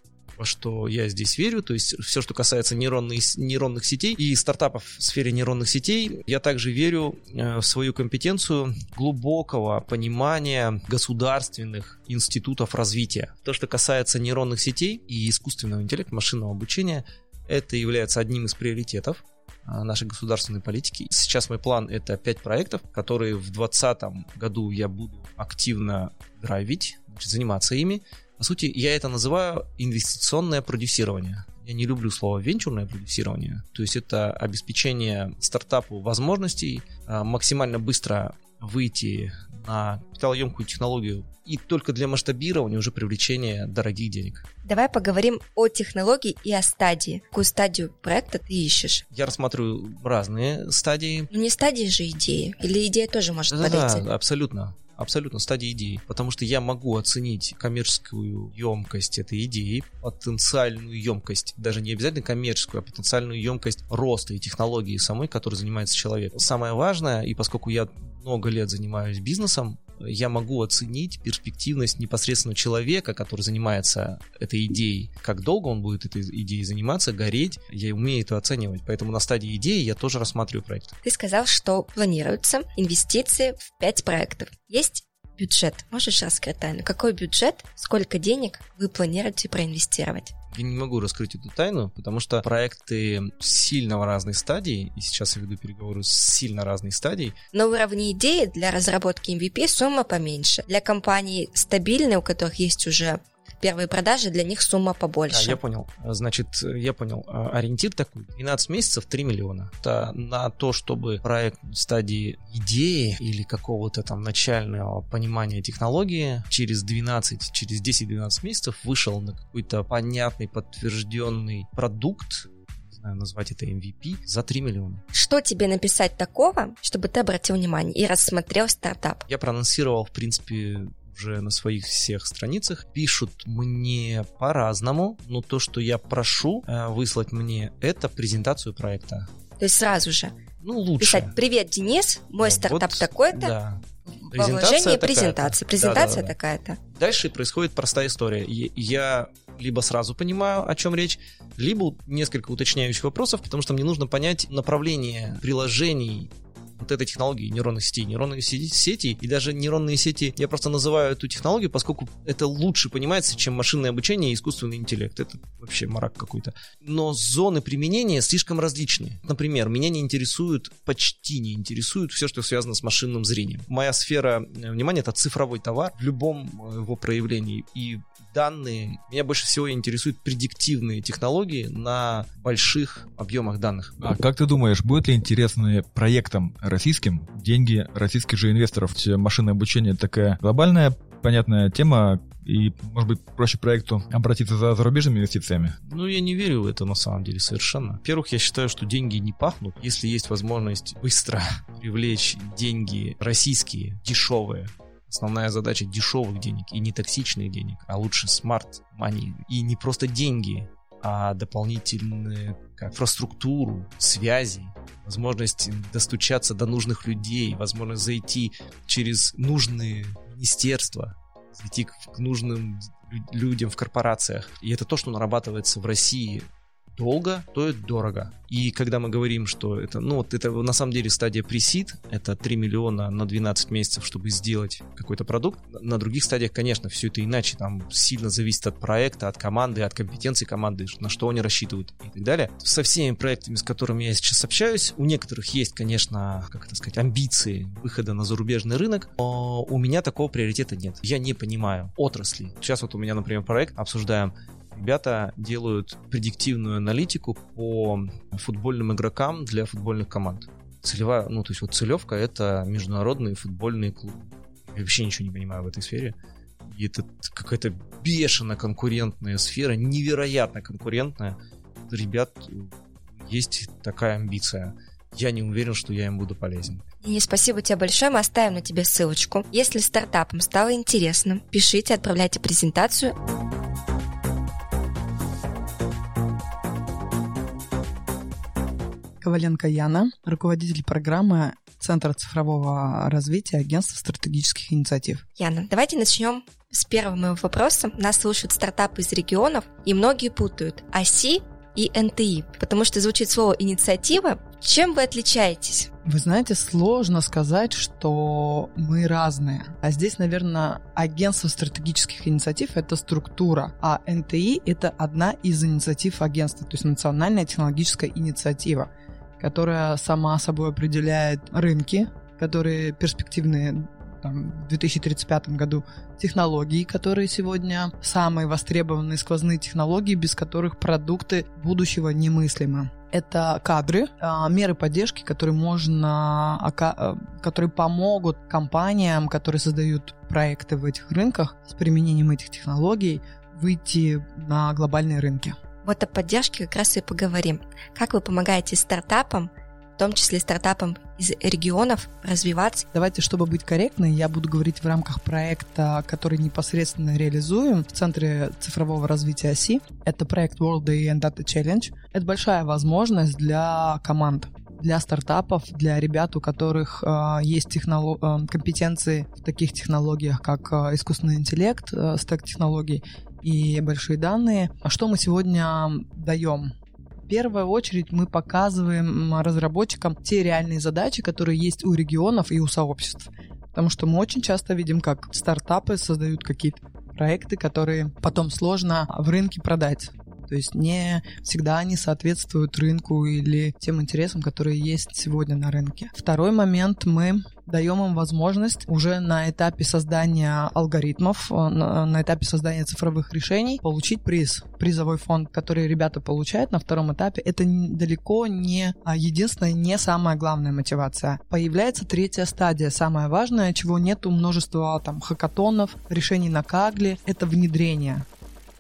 Speaker 6: во что я здесь верю, то есть все, что касается нейронных, нейронных сетей и стартапов в сфере нейронных сетей, я также верю э, в свою компетенцию глубокого понимания государственных институтов развития. То, что касается нейронных сетей и искусственного интеллекта, машинного обучения, это является одним из приоритетов нашей государственной политики. Сейчас мой план это 5 проектов, которые в 2020 году я буду активно драйвить, заниматься ими. По сути, я это называю инвестиционное продюсирование. Я не люблю слово венчурное продюсирование. То есть это обеспечение стартапу возможностей а, максимально быстро выйти на капиталоемкую технологию и только для масштабирования уже привлечения дорогих денег.
Speaker 1: Давай поговорим о технологии и о стадии. Какую стадию проекта ты ищешь?
Speaker 6: Я рассматриваю разные стадии.
Speaker 1: Но не стадии же идеи. Или идея тоже может да, подойти?
Speaker 6: Да, абсолютно абсолютно стадии идеи, потому что я могу оценить коммерческую емкость этой идеи, потенциальную емкость, даже не обязательно коммерческую, а потенциальную емкость роста и технологии самой, которой занимается человек. Самое важное, и поскольку я много лет занимаюсь бизнесом, я могу оценить перспективность непосредственно человека, который занимается этой идеей, как долго он будет этой идеей заниматься, гореть, я умею это оценивать, поэтому на стадии идеи я тоже рассматриваю проект.
Speaker 1: Ты сказал, что планируются инвестиции в 5 проектов. Есть бюджет. Можешь раскрыть тайну? Какой бюджет, сколько денег вы планируете проинвестировать?
Speaker 6: Я не могу раскрыть эту тайну, потому что проекты сильно в разной стадии, и сейчас я веду переговоры с сильно разной стадией.
Speaker 1: На уровне идеи для разработки MVP сумма поменьше. Для компаний стабильной, у которых есть уже первые продажи, для них сумма побольше.
Speaker 6: А, я понял. Значит, я понял. А, ориентир такой. 12 месяцев 3 миллиона. Это на то, чтобы проект в стадии идеи или какого-то там начального понимания технологии через 12, через 10-12 месяцев вышел на какой-то понятный, подтвержденный продукт, знаю, назвать это MVP, за 3 миллиона.
Speaker 1: Что тебе написать такого, чтобы ты обратил внимание и рассмотрел стартап?
Speaker 6: Я проанонсировал, в принципе, уже на своих всех страницах. Пишут мне по-разному, но то, что я прошу э, выслать мне, это презентацию проекта.
Speaker 1: То есть сразу же
Speaker 6: ну, лучше.
Speaker 1: писать «Привет, Денис, мой
Speaker 6: Да,
Speaker 1: стартап
Speaker 6: вот,
Speaker 1: такой-то,
Speaker 6: Да.
Speaker 1: вложении
Speaker 6: такая-то.
Speaker 1: презентация, презентация
Speaker 6: Да-да-да.
Speaker 1: такая-то».
Speaker 6: Дальше происходит простая история. Я либо сразу понимаю, о чем речь, либо несколько уточняющих вопросов, потому что мне нужно понять направление приложений вот этой технологии нейронных сетей. Нейронные сети, и даже нейронные сети, я просто называю эту технологию, поскольку это лучше понимается, чем машинное обучение и искусственный интеллект. Это вообще марак какой-то. Но зоны применения слишком различные. Например, меня не интересует, почти не интересует все, что связано с машинным зрением. Моя сфера э, внимания — это цифровой товар в любом э, его проявлении. И данные, меня больше всего интересуют предиктивные технологии на больших объемах данных.
Speaker 2: А как ты думаешь, будет ли интересны проектам российским деньги российских же инвесторов? Машинное обучение такая глобальная, понятная тема, и, может быть, проще проекту обратиться за зарубежными инвестициями?
Speaker 6: Ну, я не верю в это на самом деле совершенно. Во-первых, я считаю, что деньги не пахнут. Если есть возможность быстро привлечь деньги российские, дешевые, Основная задача дешевых денег и не токсичных денег, а лучше смарт money. И не просто деньги, а дополнительную инфраструктуру, связи, возможность достучаться до нужных людей, возможность зайти через нужные министерства, зайти к, нужным лю- людям в корпорациях. И это то, что нарабатывается в России долго, стоит дорого. И когда мы говорим, что это, ну вот это на самом деле стадия пресид, это 3 миллиона на 12 месяцев, чтобы сделать какой-то продукт. На других стадиях, конечно, все это иначе, там сильно зависит от проекта, от команды, от компетенции команды, на что они рассчитывают и так далее. Со всеми проектами, с которыми я сейчас общаюсь, у некоторых есть, конечно, как это сказать, амбиции выхода на зарубежный рынок, но у меня такого приоритета нет. Я не понимаю отрасли. Сейчас вот у меня, например, проект обсуждаем ребята делают предиктивную аналитику по футбольным игрокам для футбольных команд. Целевая, ну, то есть вот целевка — это международные футбольные клубы. Я вообще ничего не понимаю в этой сфере. И это какая-то бешено конкурентная сфера, невероятно конкурентная. Ребят, есть такая амбиция. Я не уверен, что я им буду полезен.
Speaker 1: Денис, спасибо тебе большое. Мы оставим на тебе ссылочку. Если стартапам стало интересно, пишите, отправляйте презентацию.
Speaker 7: Коваленко Яна, руководитель программы Центра цифрового развития Агентства стратегических инициатив.
Speaker 1: Яна, давайте начнем с первого моего вопроса. Нас слушают стартапы из регионов, и многие путают ОСИ и НТИ, потому что звучит слово «инициатива». Чем вы отличаетесь?
Speaker 7: Вы знаете, сложно сказать, что мы разные. А здесь, наверное, агентство стратегических инициатив — это структура, а НТИ — это одна из инициатив агентства, то есть национальная технологическая инициатива, которая сама собой определяет рынки, которые перспективные там, в 2035 году технологии, которые сегодня самые востребованные сквозные технологии, без которых продукты будущего немыслимы. Это кадры, а, меры поддержки, которые можно, э, которые помогут компаниям, которые создают проекты в этих рынках с применением этих технологий выйти на глобальные рынки.
Speaker 1: Вот о поддержке как раз и поговорим. Как вы помогаете стартапам, в том числе стартапам из регионов, развиваться?
Speaker 7: Давайте, чтобы быть корректной, я буду говорить в рамках проекта, который непосредственно реализуем в Центре цифрового развития оси. Это проект World Day and Data Challenge. Это большая возможность для команд для стартапов, для ребят, у которых э, есть технолог... э, компетенции в таких технологиях, как э, искусственный интеллект, э, стек технологий и большие данные. А что мы сегодня даем? В первую очередь мы показываем разработчикам те реальные задачи, которые есть у регионов и у сообществ. Потому что мы очень часто видим, как стартапы создают какие-то проекты, которые потом сложно в рынке продать. То есть не всегда они соответствуют рынку или тем интересам, которые есть сегодня на рынке. Второй момент мы даем им возможность уже на этапе создания алгоритмов, э, на, этапе создания цифровых решений получить приз, призовой фонд, который ребята получают на втором этапе. Это далеко не а, единственная, не самая главная мотивация. Появляется третья стадия, самая важная, чего нету множества там хакатонов, решений на Кагле, это внедрение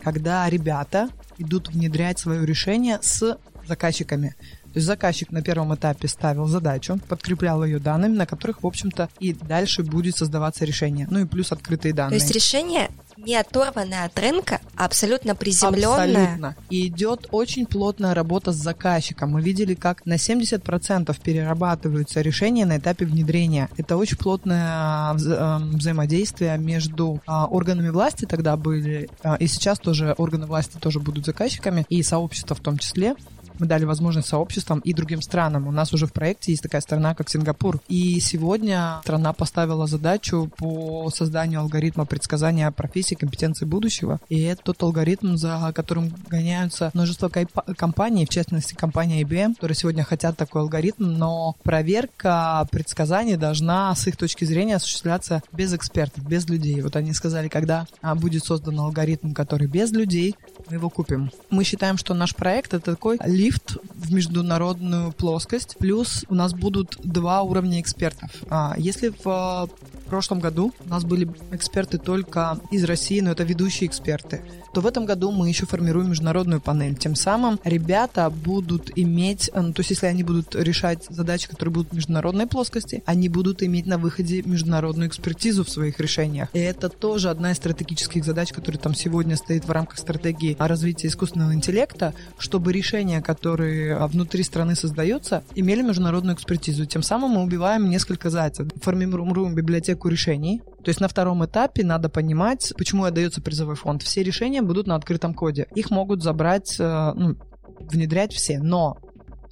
Speaker 7: когда ребята идут внедрять свое решение с заказчиками. То есть заказчик на первом этапе ставил задачу, подкреплял ее данными, на которых, в общем-то, и дальше будет создаваться решение. Ну и плюс открытые данные.
Speaker 1: То есть решение не оторванная от рынка, а абсолютно приземленная.
Speaker 7: Абсолютно. И идет очень плотная работа с заказчиком. Мы видели, как на 70% перерабатываются решения на этапе внедрения. Это очень плотное вза- эм, взаимодействие между а, органами власти тогда были, а, и сейчас тоже органы власти тоже будут заказчиками, и сообщество в том числе мы дали возможность сообществам и другим странам. У нас уже в проекте есть такая страна, как Сингапур. И сегодня страна поставила задачу по созданию алгоритма предсказания профессий, компетенций будущего. И это тот алгоритм, за которым гоняются множество компаний, в частности компания IBM, которые сегодня хотят такой алгоритм, но проверка предсказаний должна с их точки зрения осуществляться без экспертов, без людей. Вот они сказали, когда а, будет создан алгоритм, который без людей, мы его купим. Мы считаем, что наш проект это такой лифт в международную плоскость. Плюс у нас будут два уровня экспертов. А, если в прошлом году у нас были эксперты только из России, но это ведущие эксперты, то в этом году мы еще формируем международную панель. Тем самым ребята будут иметь, э, ну, то есть если они будут решать задачи, которые будут в международной плоскости, они будут иметь на выходе международную экспертизу в своих решениях. И это тоже одна из стратегических задач, которая там сегодня стоит в рамках стратегии развития искусственного интеллекта, чтобы решения, которые а, внутри страны создаются, имели международную экспертизу. Тем самым мы убиваем несколько зайцев. Формируем библиотеку решений, то есть на втором этапе надо понимать, почему отдается призовой фонд. Все решения будут на открытом коде. Их могут забрать, э, ну, внедрять все. Но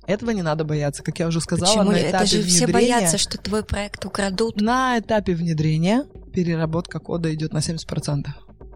Speaker 7: этого не надо бояться. Как я уже сказала,
Speaker 1: Почему?
Speaker 7: на этапе
Speaker 1: Это же
Speaker 7: внедрения...
Speaker 1: все боятся, что твой проект украдут.
Speaker 7: На этапе внедрения переработка кода идет на 70%.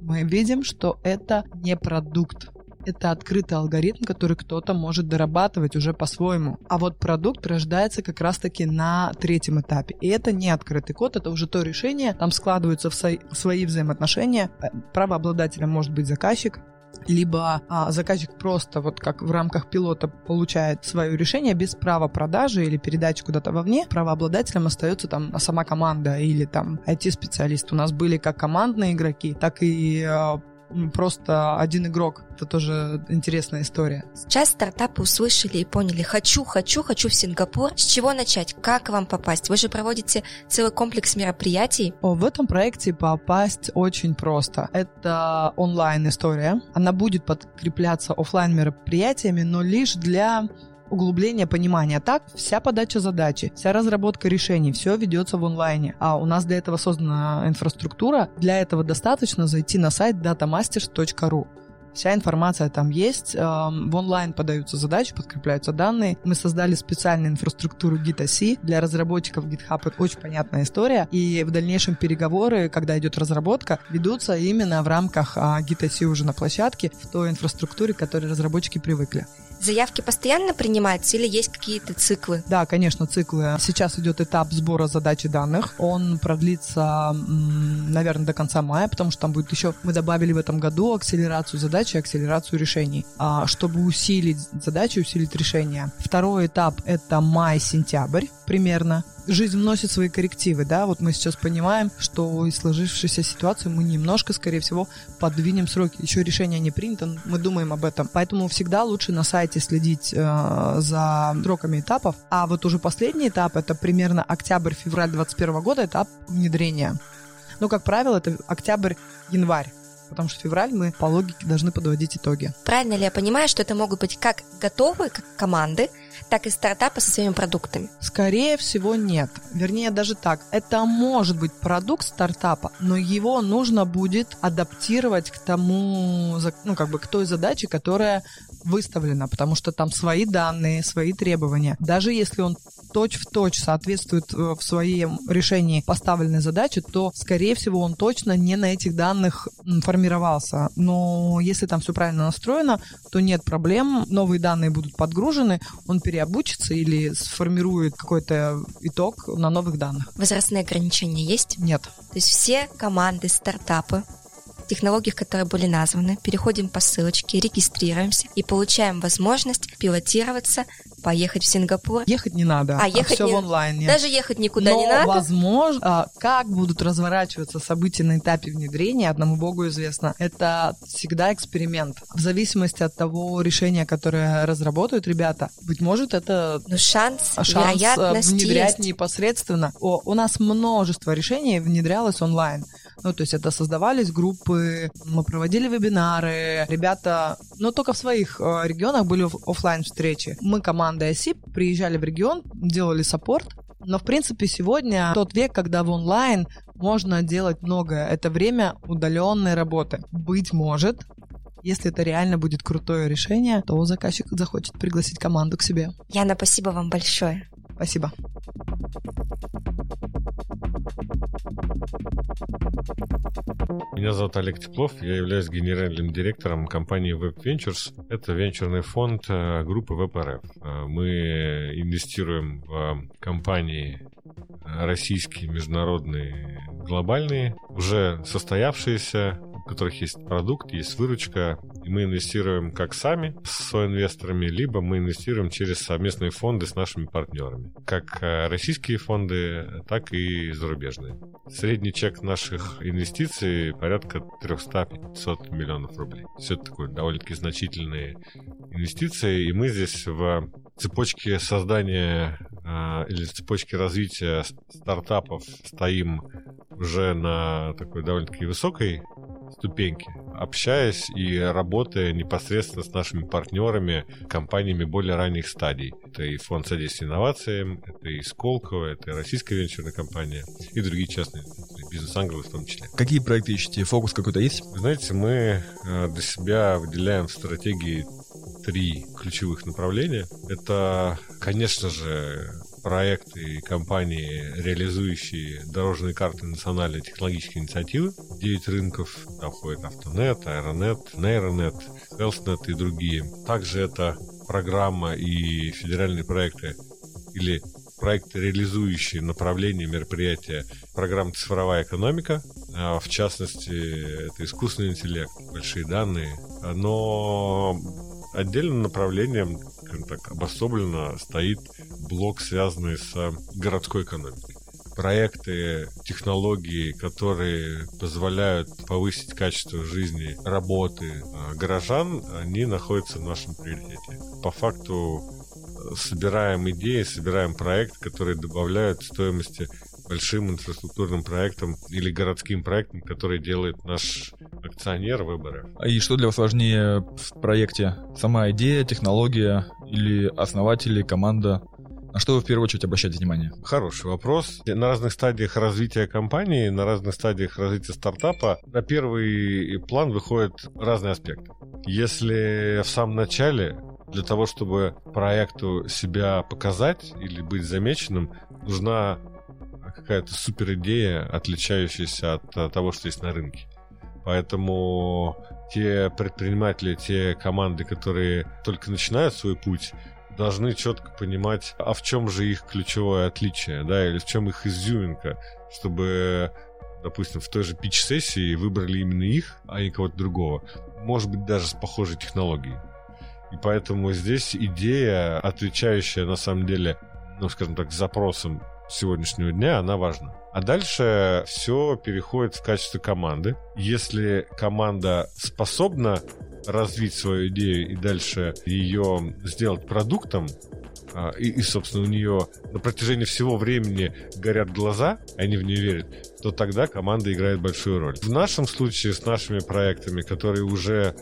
Speaker 7: Мы видим, что это не продукт это открытый алгоритм, который кто-то может дорабатывать уже по-своему. А вот продукт рождается как раз-таки на третьем этапе. И это не открытый код, это уже то решение, там складываются в свои взаимоотношения. Э, правообладателем может быть заказчик, либо а, заказчик просто вот как в рамках пилота получает свое решение без права продажи или передачи куда-то вовне, правообладателем остается там сама команда или там IT-специалист. У нас были как командные игроки, так и а, просто один игрок. Это тоже интересная история.
Speaker 1: Сейчас стартапы услышали и поняли, хочу, хочу, хочу в Сингапур. С чего начать? Как вам попасть? Вы же проводите целый комплекс мероприятий.
Speaker 7: О, в этом проекте попасть очень просто. Это онлайн история. Она будет подкрепляться офлайн мероприятиями, но лишь для углубление понимания. Так, вся подача задачи, вся разработка решений, все ведется в онлайне. А у нас для этого создана инфраструктура. Для этого достаточно зайти на сайт datamasters.ru. Вся информация там есть. Эм, в онлайн подаются задачи, подкрепляются данные. Мы создали специальную инфраструктуру GitOC для разработчиков GitHub. Это очень понятная история. И в дальнейшем переговоры, когда идет разработка, ведутся именно в рамках а, GitOC уже на площадке, в той инфраструктуре, к которой разработчики привыкли.
Speaker 1: Заявки постоянно принимаются или есть какие-то циклы?
Speaker 7: Да, конечно, циклы. Сейчас идет этап сбора задачи данных. Он продлится, наверное, до конца мая, потому что там будет еще... Мы добавили в этом году акселерацию задач и акселерацию решений, а, чтобы усилить задачи, усилить решения. Второй этап — это май-сентябрь примерно жизнь вносит свои коррективы, да, вот мы сейчас понимаем, что из сложившейся ситуации мы немножко, скорее всего, подвинем сроки. Еще решение не принято, мы думаем об этом. Поэтому всегда лучше на сайте следить э, за сроками этапов. А вот уже последний этап, это примерно октябрь-февраль 2021 года, этап внедрения. Ну, как правило, это октябрь-январь потому что февраль мы по логике должны подводить итоги.
Speaker 1: Правильно ли я понимаю, что это могут быть как готовые как команды, так и стартапы со своими продуктами?
Speaker 7: Скорее всего, нет. Вернее, даже так. Это может быть продукт стартапа, но его нужно будет адаптировать к тому, ну, как бы к той задаче, которая выставлена, потому что там свои данные, свои требования. Даже если он точь-в-точь соответствует э, в своем решении поставленной задаче, то, скорее всего, он точно не на этих данных формировался. Но если там все правильно настроено, то нет проблем, новые данные будут подгружены, он переобучится или сформирует какой-то итог на новых данных.
Speaker 1: Возрастные ограничения есть?
Speaker 7: Нет.
Speaker 1: То есть все команды, стартапы технологиях, которые были названы, переходим по ссылочке, регистрируемся и получаем возможность пилотироваться поехать в Сингапур.
Speaker 7: Ехать не надо,
Speaker 1: а, а ехать
Speaker 7: все
Speaker 1: не...
Speaker 7: в онлайне.
Speaker 1: Даже ехать никуда
Speaker 7: Но,
Speaker 1: не надо.
Speaker 7: возможно, а, как будут разворачиваться события на этапе внедрения, одному богу известно. Это всегда эксперимент. В зависимости от того решения, которое разработают ребята, быть может, это
Speaker 1: Но шанс,
Speaker 7: шанс
Speaker 1: вероятность
Speaker 7: внедрять
Speaker 1: есть.
Speaker 7: непосредственно. О, у нас множество решений внедрялось онлайн. Ну, то есть это создавались группы, мы проводили вебинары, ребята, но только в своих э, регионах были офлайн встречи. Мы командой OSIP приезжали в регион, делали саппорт, но, в принципе, сегодня тот век, когда в онлайн можно делать многое. Это время удаленной работы. Быть может, если это реально будет крутое решение, то заказчик захочет пригласить команду к себе.
Speaker 1: Яна, спасибо вам большое.
Speaker 7: Спасибо.
Speaker 8: Меня зовут Олег Теплов, я являюсь генеральным директором компании Web Ventures. Это венчурный фонд э, группы WebRF. Э, мы инвестируем в компании российские, международные, глобальные, уже состоявшиеся, у которых есть продукт, есть выручка, и мы инвестируем как сами с соинвесторами, либо мы инвестируем через совместные фонды с нашими партнерами. Как э, российские фонды, так и зарубежные. Средний чек наших инвестиций порядка 300-500 миллионов рублей. Все это такое довольно-таки значительные инвестиции, и мы здесь в цепочке создания э, или цепочке развития стартапов стоим уже на такой довольно-таки высокой ступеньки, общаясь и работая непосредственно с нашими партнерами, компаниями более ранних стадий. Это и фонд содействия инновациям, это и Сколково, это и российская венчурная компания, и другие частные бизнес-ангелы в том числе.
Speaker 2: Какие проекты ищете? Фокус какой-то есть?
Speaker 8: Знаете, мы э, для себя выделяем в стратегии три ключевых направления. Это, конечно же, проекты и компании, реализующие дорожные карты национальной технологической инициативы. Девять рынков, входит Автонет, Аэронет, Нейронет, Healthnet и другие. Также это программа и федеральные проекты или проекты, реализующие направления мероприятия программы «Цифровая экономика», а в частности, это искусственный интеллект, большие данные. Но отдельным направлением, скажем так, обособленно стоит блок, связанный с городской экономикой. Проекты, технологии, которые позволяют повысить качество жизни, работы а, горожан, они находятся в нашем приоритете. По факту э, собираем идеи, собираем проект, которые добавляют стоимости большим инфраструктурным проектам или городским проектам, которые делает наш акционер выборы.
Speaker 2: И что для вас важнее в проекте? Сама идея, технология или основатели, команда? На что вы в первую очередь обращаете внимание?
Speaker 8: Хороший вопрос. На разных стадиях развития компании, на разных стадиях развития стартапа на первый план выходят разные аспекты. Если в самом начале для того, чтобы проекту себя показать или быть замеченным, нужна какая-то супер идея, отличающаяся от того, что есть на рынке. Поэтому те предприниматели, те команды, которые только начинают свой путь, должны четко понимать, а в чем же их ключевое отличие, да, или в чем их изюминка, чтобы, допустим, в той же пич-сессии выбрали именно их, а не кого-то другого. Может быть, даже с похожей технологией. И поэтому здесь идея, отвечающая на самом деле, ну, скажем так, запросам сегодняшнего дня, она важна. А дальше все переходит в качество команды. Если команда способна развить свою идею и дальше ее сделать продуктом, и, и, собственно, у нее на протяжении всего времени горят глаза, они в нее верят, то тогда команда играет большую роль. В нашем случае с нашими проектами, которые уже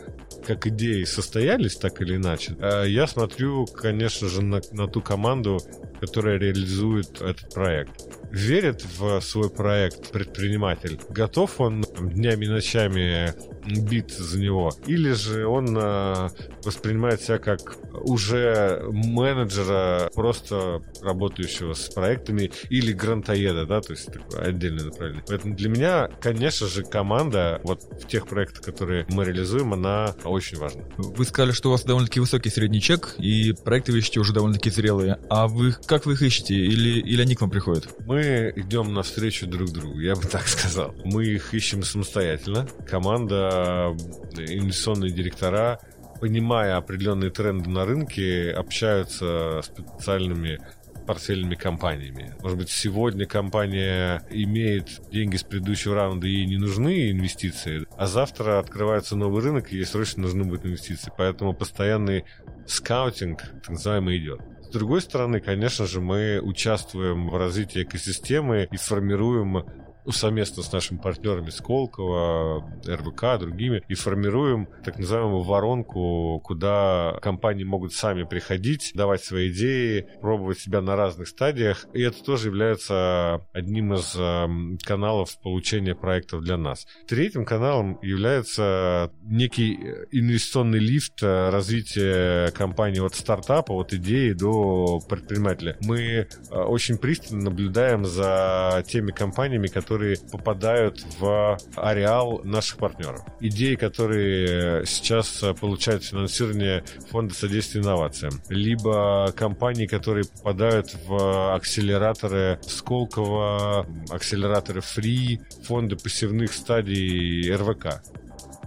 Speaker 8: как идеи состоялись так или иначе, а, я смотрю, конечно же, на, на ту команду, которая реализует этот проект верит в свой проект предприниматель? Готов он днями и ночами биться за него? Или же он э, воспринимает себя как уже менеджера, просто работающего с проектами, или грантоеда, да, то есть такое отдельное направление. Поэтому для меня, конечно же, команда вот в тех проектах, которые мы реализуем, она очень важна.
Speaker 2: Вы сказали, что у вас довольно-таки высокий средний чек, и проекты вы ищете уже довольно-таки зрелые. А вы как вы их ищете? Или, или они к вам приходят?
Speaker 8: Мы идем навстречу друг другу, я бы так сказал. Мы их ищем самостоятельно. Команда, инвестиционные директора, понимая определенные тренды на рынке, общаются с специальными портфельными компаниями. Может быть, сегодня компания имеет деньги с предыдущего раунда, ей не нужны инвестиции, а завтра открывается новый рынок, и ей срочно нужны будут инвестиции. Поэтому постоянный скаутинг, так называемый, идет. С другой стороны, конечно же, мы участвуем в развитии экосистемы и формируем совместно с нашими партнерами Сколково, РВК, другими, и формируем так называемую воронку, куда компании могут сами приходить, давать свои идеи, пробовать себя на разных стадиях. И это тоже является одним из э, каналов получения проектов для нас. Третьим каналом является некий инвестиционный лифт э, развития компании от стартапа, от идеи до предпринимателя. Мы э, очень пристально наблюдаем за теми компаниями, которые которые попадают в ареал наших партнеров. Идеи, которые сейчас получают финансирование Фонда содействия инновациям. Либо компании, которые попадают в акселераторы Сколково, акселераторы Free, фонды пассивных стадий РВК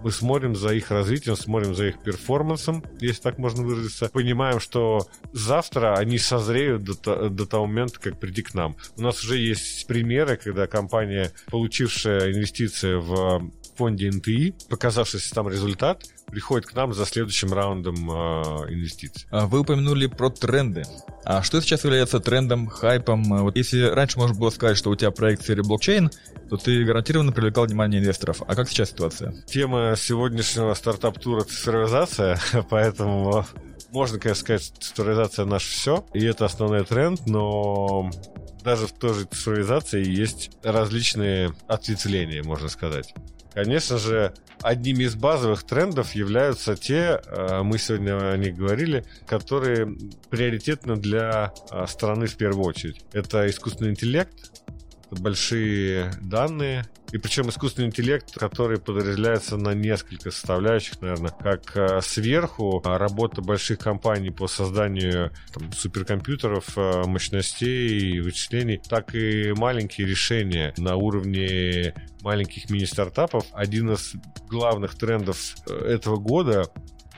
Speaker 8: мы смотрим за их развитием, смотрим за их перформансом, если так можно выразиться, понимаем, что завтра они созреют до, до того момента, как прийти к нам. У нас уже есть примеры, когда компания, получившая инвестиции в фонде НТИ, показавшийся там результат, приходит к нам за следующим раундом э, инвестиций.
Speaker 2: А вы упомянули про тренды. А что сейчас является трендом, хайпом? Вот если раньше можно было сказать, что у тебя проект в сфере блокчейн, то ты гарантированно привлекал внимание инвесторов. А как сейчас ситуация?
Speaker 8: Тема сегодняшнего стартап-тура — цифровизация, поэтому можно, конечно, сказать, цифровизация — наше все, и это основной тренд, но даже в той же цифровизации есть различные ответвления, можно сказать. Конечно же, одними из базовых трендов являются те, э, мы сегодня о них говорили, которые приоритетны для э, страны в первую очередь. Это искусственный интеллект, большие данные, и причем искусственный интеллект, который подразделяется на несколько составляющих, наверное, как э, сверху работа больших компаний по созданию там, суперкомпьютеров, э, мощностей, вычислений, так и маленькие решения на уровне маленьких мини-стартапов. Один из главных трендов э, этого года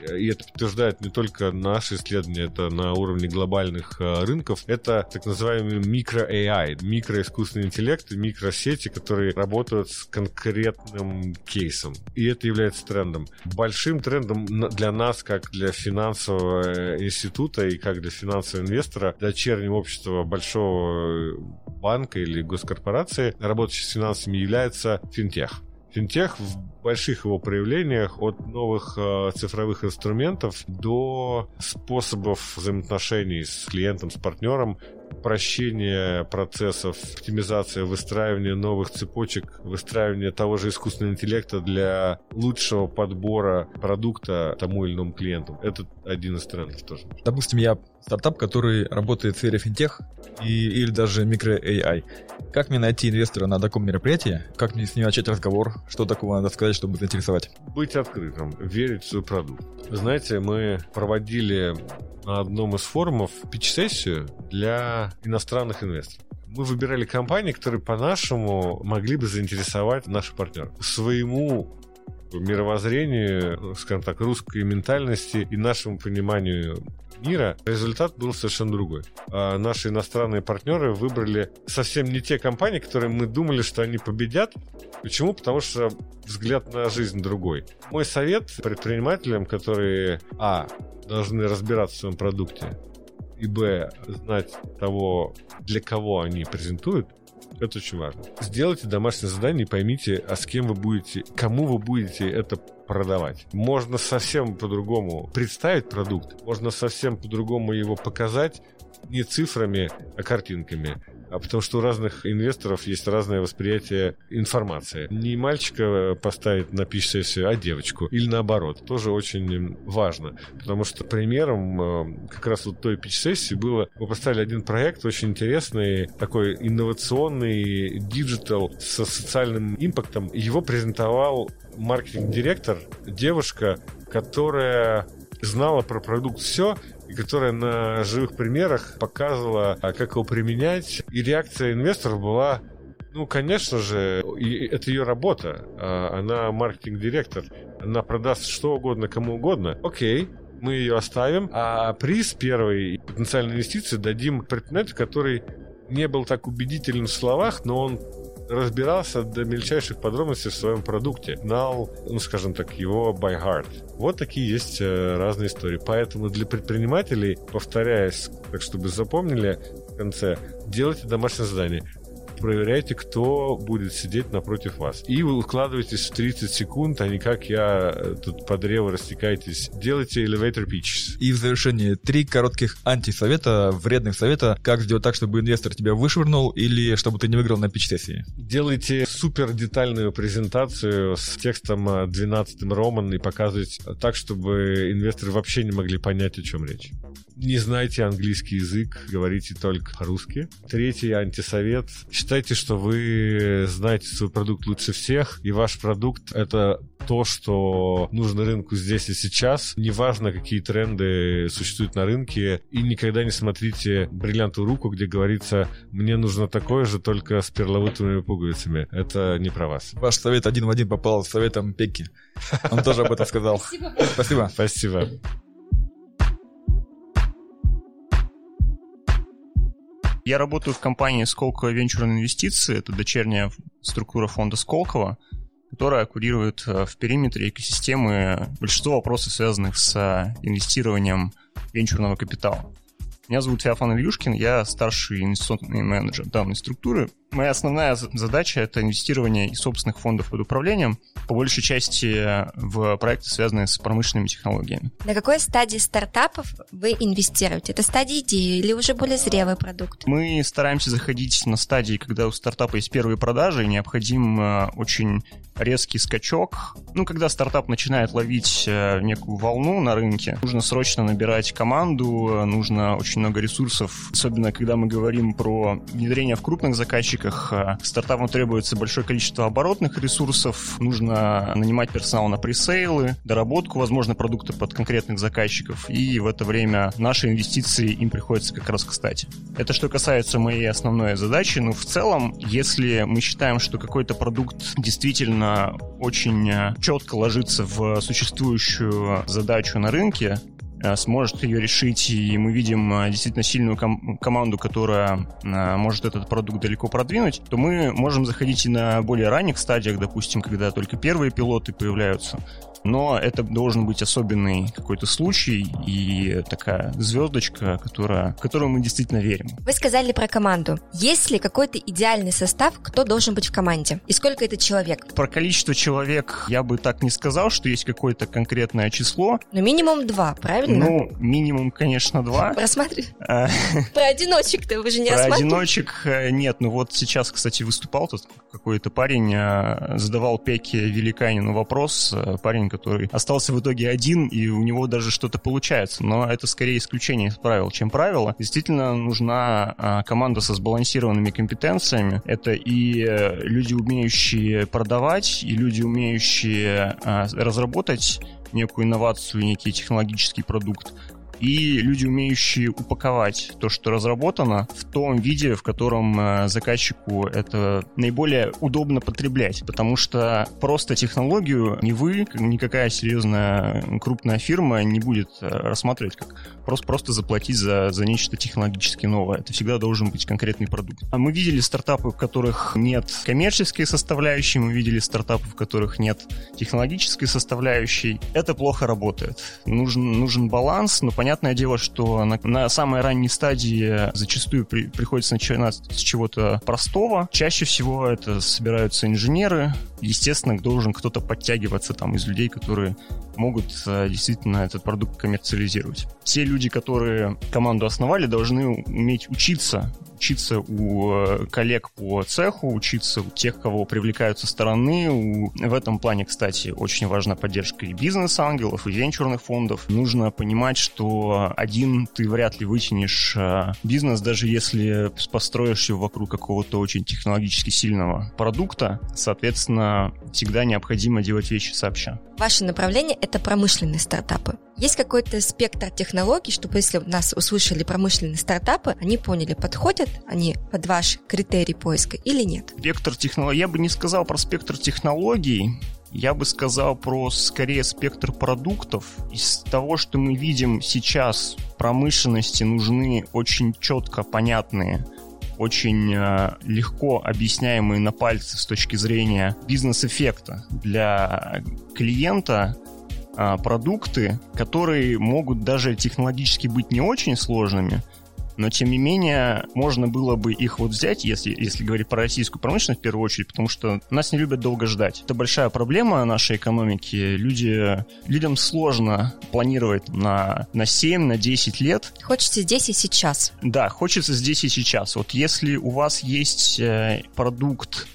Speaker 8: и это подтверждает не только наши исследования, это на уровне глобальных э, рынков, это так называемый микро-AI, микроискусственный интеллект микросети, которые работают с конкретным кейсом. И это является трендом. Большим трендом для нас, как для финансового э, института и как для финансового инвестора, дочернего общества большого э, банка или госкорпорации, работающей с финансами, является финтех. Финтех в больших его проявлениях от новых э, цифровых инструментов до способов взаимоотношений с клиентом, с партнером, упрощение процессов, оптимизация, выстраивание новых цепочек, выстраивание того же искусственного интеллекта для лучшего подбора продукта тому или иному клиенту. Это один из трендов тоже.
Speaker 2: Допустим, я стартап, который работает в сфере финтех и, или даже микро-AI. Как мне найти инвестора на таком мероприятии? Как мне с ним начать разговор? Что такого надо сказать, чтобы заинтересовать?
Speaker 8: Быть открытым, верить в свой продукт. Знаете, мы проводили на одном из форумов пич-сессию для иностранных инвесторов. Мы выбирали компании, которые по-нашему могли бы заинтересовать наших партнеров. Своему мировоззрению, скажем так, русской ментальности и нашему пониманию мира, результат был совершенно другой. А наши иностранные партнеры выбрали совсем не те компании, которые мы думали, что они победят. Почему? Потому что взгляд на жизнь другой. Мой совет предпринимателям, которые, а, должны разбираться в своем продукте, и, б, знать того, для кого они презентуют, это очень важно. Сделайте домашнее задание и поймите, а с кем вы будете, кому вы будете это продавать. Можно совсем по-другому представить продукт, можно совсем по-другому его показать, не цифрами, а картинками. А потому что у разных инвесторов есть разное восприятие информации. Не мальчика поставить на питч-сессию, а девочку. Или наоборот. Тоже очень важно. Потому что примером э, как раз вот той питч-сессии было... Мы поставили один проект очень интересный, такой инновационный, digital со социальным impact ом. Его презентовал маркетинг-директор, девушка, которая знала про продукт все, которая на живых примерах показывала, а, как его применять. И реакция инвесторов была ну, конечно же, это ее работа. А, она маркетинг-директор. Она продаст что угодно, кому угодно. Окей, мы ее оставим. А приз первой потенциальной инвестиции дадим предпринимателю, который не был так убедителен в словах, но он разбирался до мельчайших подробностей в своем продукте, знал, ну, скажем так, его by heart. Вот такие есть э, разные истории. Поэтому для предпринимателей, повторяясь, так чтобы запомнили в конце, делайте домашнее задание проверяйте, кто будет сидеть напротив вас. И вы укладываетесь в 30 секунд, а не как я э, тут по древу растекаетесь. Делайте elevator pitches.
Speaker 2: И в завершении три коротких антисовета, вредных совета, как сделать так, чтобы инвестор тебя вышвырнул или чтобы ты не выиграл на пич-сессии.
Speaker 8: Делайте супер детальную презентацию с текстом 12 роман и показывайте так, чтобы инвесторы вообще не могли понять, о чем речь. Не знаете английский язык, говорите только по-русски. Третий антисовет считайте, что вы знаете свой продукт лучше всех, и ваш продукт — это то, что нужно рынку здесь и сейчас. Неважно, какие тренды существуют на рынке, и никогда не смотрите бриллиантовую руку, где говорится «мне нужно такое же, только с перловутыми пуговицами». Это не про вас.
Speaker 2: Ваш совет один в один попал с советом Пекки. Он тоже об этом сказал. Спасибо.
Speaker 8: Спасибо.
Speaker 9: Я работаю в компании Сколково Венчурные инвестиции. Это дочерняя структура фонда Сколково, которая курирует э, в периметре экосистемы большинство вопросов, связанных с э, инвестированием венчурного капитала. Меня зовут Феофан Ильюшкин, я старший инвестиционный менеджер данной структуры. Моя основная задача — это инвестирование из собственных фондов под управлением, по большей части в проекты, связанные с промышленными технологиями.
Speaker 1: На какой стадии стартапов вы инвестируете? Это стадия идеи или уже более зрелый продукт?
Speaker 9: Мы стараемся заходить на стадии, когда у стартапа есть первые продажи, и необходим э, очень резкий скачок. Ну, когда стартап начинает ловить э, некую волну на рынке, нужно срочно набирать команду, нужно очень много ресурсов, особенно когда мы говорим про внедрение в крупных заказчиках, заказчиках. Э, стартапам требуется большое количество оборотных ресурсов, нужно нанимать персонал на пресейлы, доработку, возможно, продукта под конкретных заказчиков, и в это время наши инвестиции им приходится как раз кстати. Это что касается моей основной задачи, но в целом, если мы считаем, что какой-то продукт действительно очень э, четко ложится в существующую задачу на рынке, сможет ее решить, и мы видим э, действительно сильную ком- команду, которая э, может этот продукт далеко продвинуть, то мы можем заходить и на более ранних стадиях, допустим, когда только первые пилоты появляются, но это должен быть особенный какой-то случай и такая звездочка, которая, в которую мы действительно верим.
Speaker 1: Вы сказали про команду. Есть ли какой-то идеальный состав, кто должен быть в команде? И сколько это человек?
Speaker 9: Про количество человек я бы так не сказал, что есть какое-то конкретное число.
Speaker 1: Но минимум два, правильно?
Speaker 9: Ну, минимум, конечно, два.
Speaker 1: Рассматривай. А. Про одиночек-то вы же не
Speaker 9: Про одиночек э, нет. Ну вот сейчас, кстати, выступал тут какой-то парень, э, задавал Пеке Великанину вопрос. Э, парень, который остался в итоге один, и у него даже что-то получается. Но это скорее исключение из правил, чем правило. Действительно нужна а, команда со сбалансированными компетенциями. Это и э, люди, умеющие продавать, и люди, умеющие а, разработать некую инновацию, некий технологический продукт, и люди, умеющие упаковать то, что разработано, в том виде, в котором э, заказчику это наиболее удобно потреблять. Потому что просто технологию ни вы, никакая серьезная крупная фирма не будет э, рассматривать как просто, просто заплатить за, за нечто технологически новое. Это всегда должен быть конкретный продукт. А мы видели стартапы, в которых нет коммерческой составляющей, мы видели стартапы, в которых нет технологической составляющей. Это плохо работает. Нужен, нужен баланс, но понятно, Понятное дело, что на, на самой ранней стадии зачастую при, приходится начинать с чего-то простого. Чаще всего это собираются инженеры. Естественно, должен кто-то подтягиваться там из людей, которые могут э, действительно этот продукт коммерциализировать. Все люди, которые команду основали, должны уметь учиться учиться у э, коллег по цеху, учиться у тех, кого привлекают со стороны. В этом плане, кстати, очень важна поддержка и бизнес-ангелов, и венчурных фондов. Нужно понимать, что один ты вряд ли вытянешь э, бизнес, даже если построишь его вокруг какого-то очень технологически сильного продукта. Соответственно, всегда необходимо делать вещи сообща.
Speaker 1: Ваше направление — это промышленные стартапы. Есть какой-то спектр технологий, чтобы если нас услышали промышленные стартапы, они поняли, подходят они под ваш критерий поиска или нет?
Speaker 9: Спектр технологий, я бы не сказал про спектр технологий, я бы сказал про скорее спектр продуктов. Из того, что мы видим сейчас промышленности, нужны очень четко понятные очень э, легко объясняемые на пальце с точки зрения бизнес-эффекта для клиента э, продукты, которые могут даже технологически быть не очень сложными, но тем не менее можно было бы их вот взять, если, если говорить про российскую промышленность в первую очередь, потому что нас не любят долго ждать. Это большая проблема нашей экономики. Люди, людям сложно планировать на, на 7, на 10 лет.
Speaker 1: Хочется здесь и сейчас.
Speaker 9: Да, хочется здесь и сейчас. Вот если у вас есть э, продукт,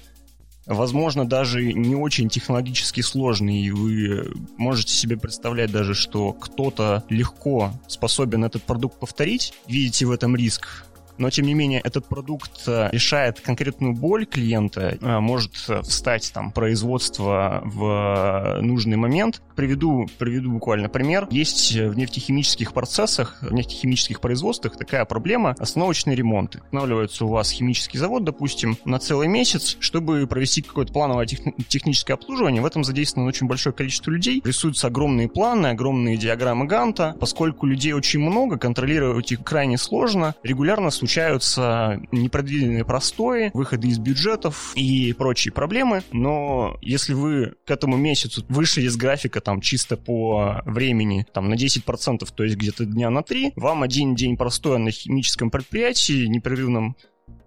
Speaker 9: возможно, даже не очень технологически сложный, и вы можете себе представлять даже, что кто-то легко способен этот продукт повторить, видите в этом риск, но тем не менее этот продукт э, решает конкретную боль клиента, э, может встать там производство в нужный момент. Приведу, приведу буквально пример. Есть в нефтехимических процессах, в нефтехимических производствах такая проблема остановочные ремонты. Останавливается у вас химический завод, допустим, на целый месяц, чтобы провести какое-то плановое тех, техническое обслуживание. В этом задействовано очень большое количество людей. Рисуются огромные планы, огромные диаграммы Ганта. Поскольку людей очень много, контролировать их крайне сложно. Регулярно случаются непредвиденные простои, выходы из бюджетов и прочие проблемы, но если вы к этому месяцу вышли из графика там чисто по времени там на 10%, то есть где-то дня на 3, вам один день простоя на химическом предприятии непрерывном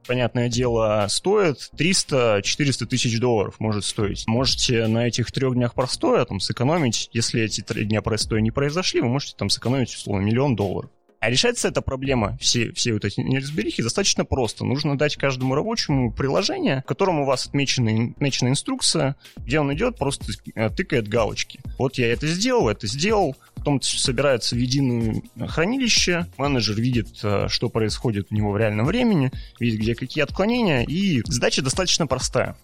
Speaker 9: понятное дело, стоит 300-400 тысяч долларов может стоить. Можете на этих трех днях простоя там сэкономить, если эти три дня простоя не произошли, вы можете там сэкономить, условно, миллион долларов. А решается эта проблема, все, все вот эти неразберихи, достаточно просто. Нужно дать каждому рабочему приложение, в котором у вас отмечена, отмечена инструкция, где он идет, просто э, тыкает галочки. Вот я это сделал, это сделал, потом собирается в единое хранилище, менеджер видит, э, что происходит у него в реальном времени, видит, где какие отклонения, и задача достаточно простая.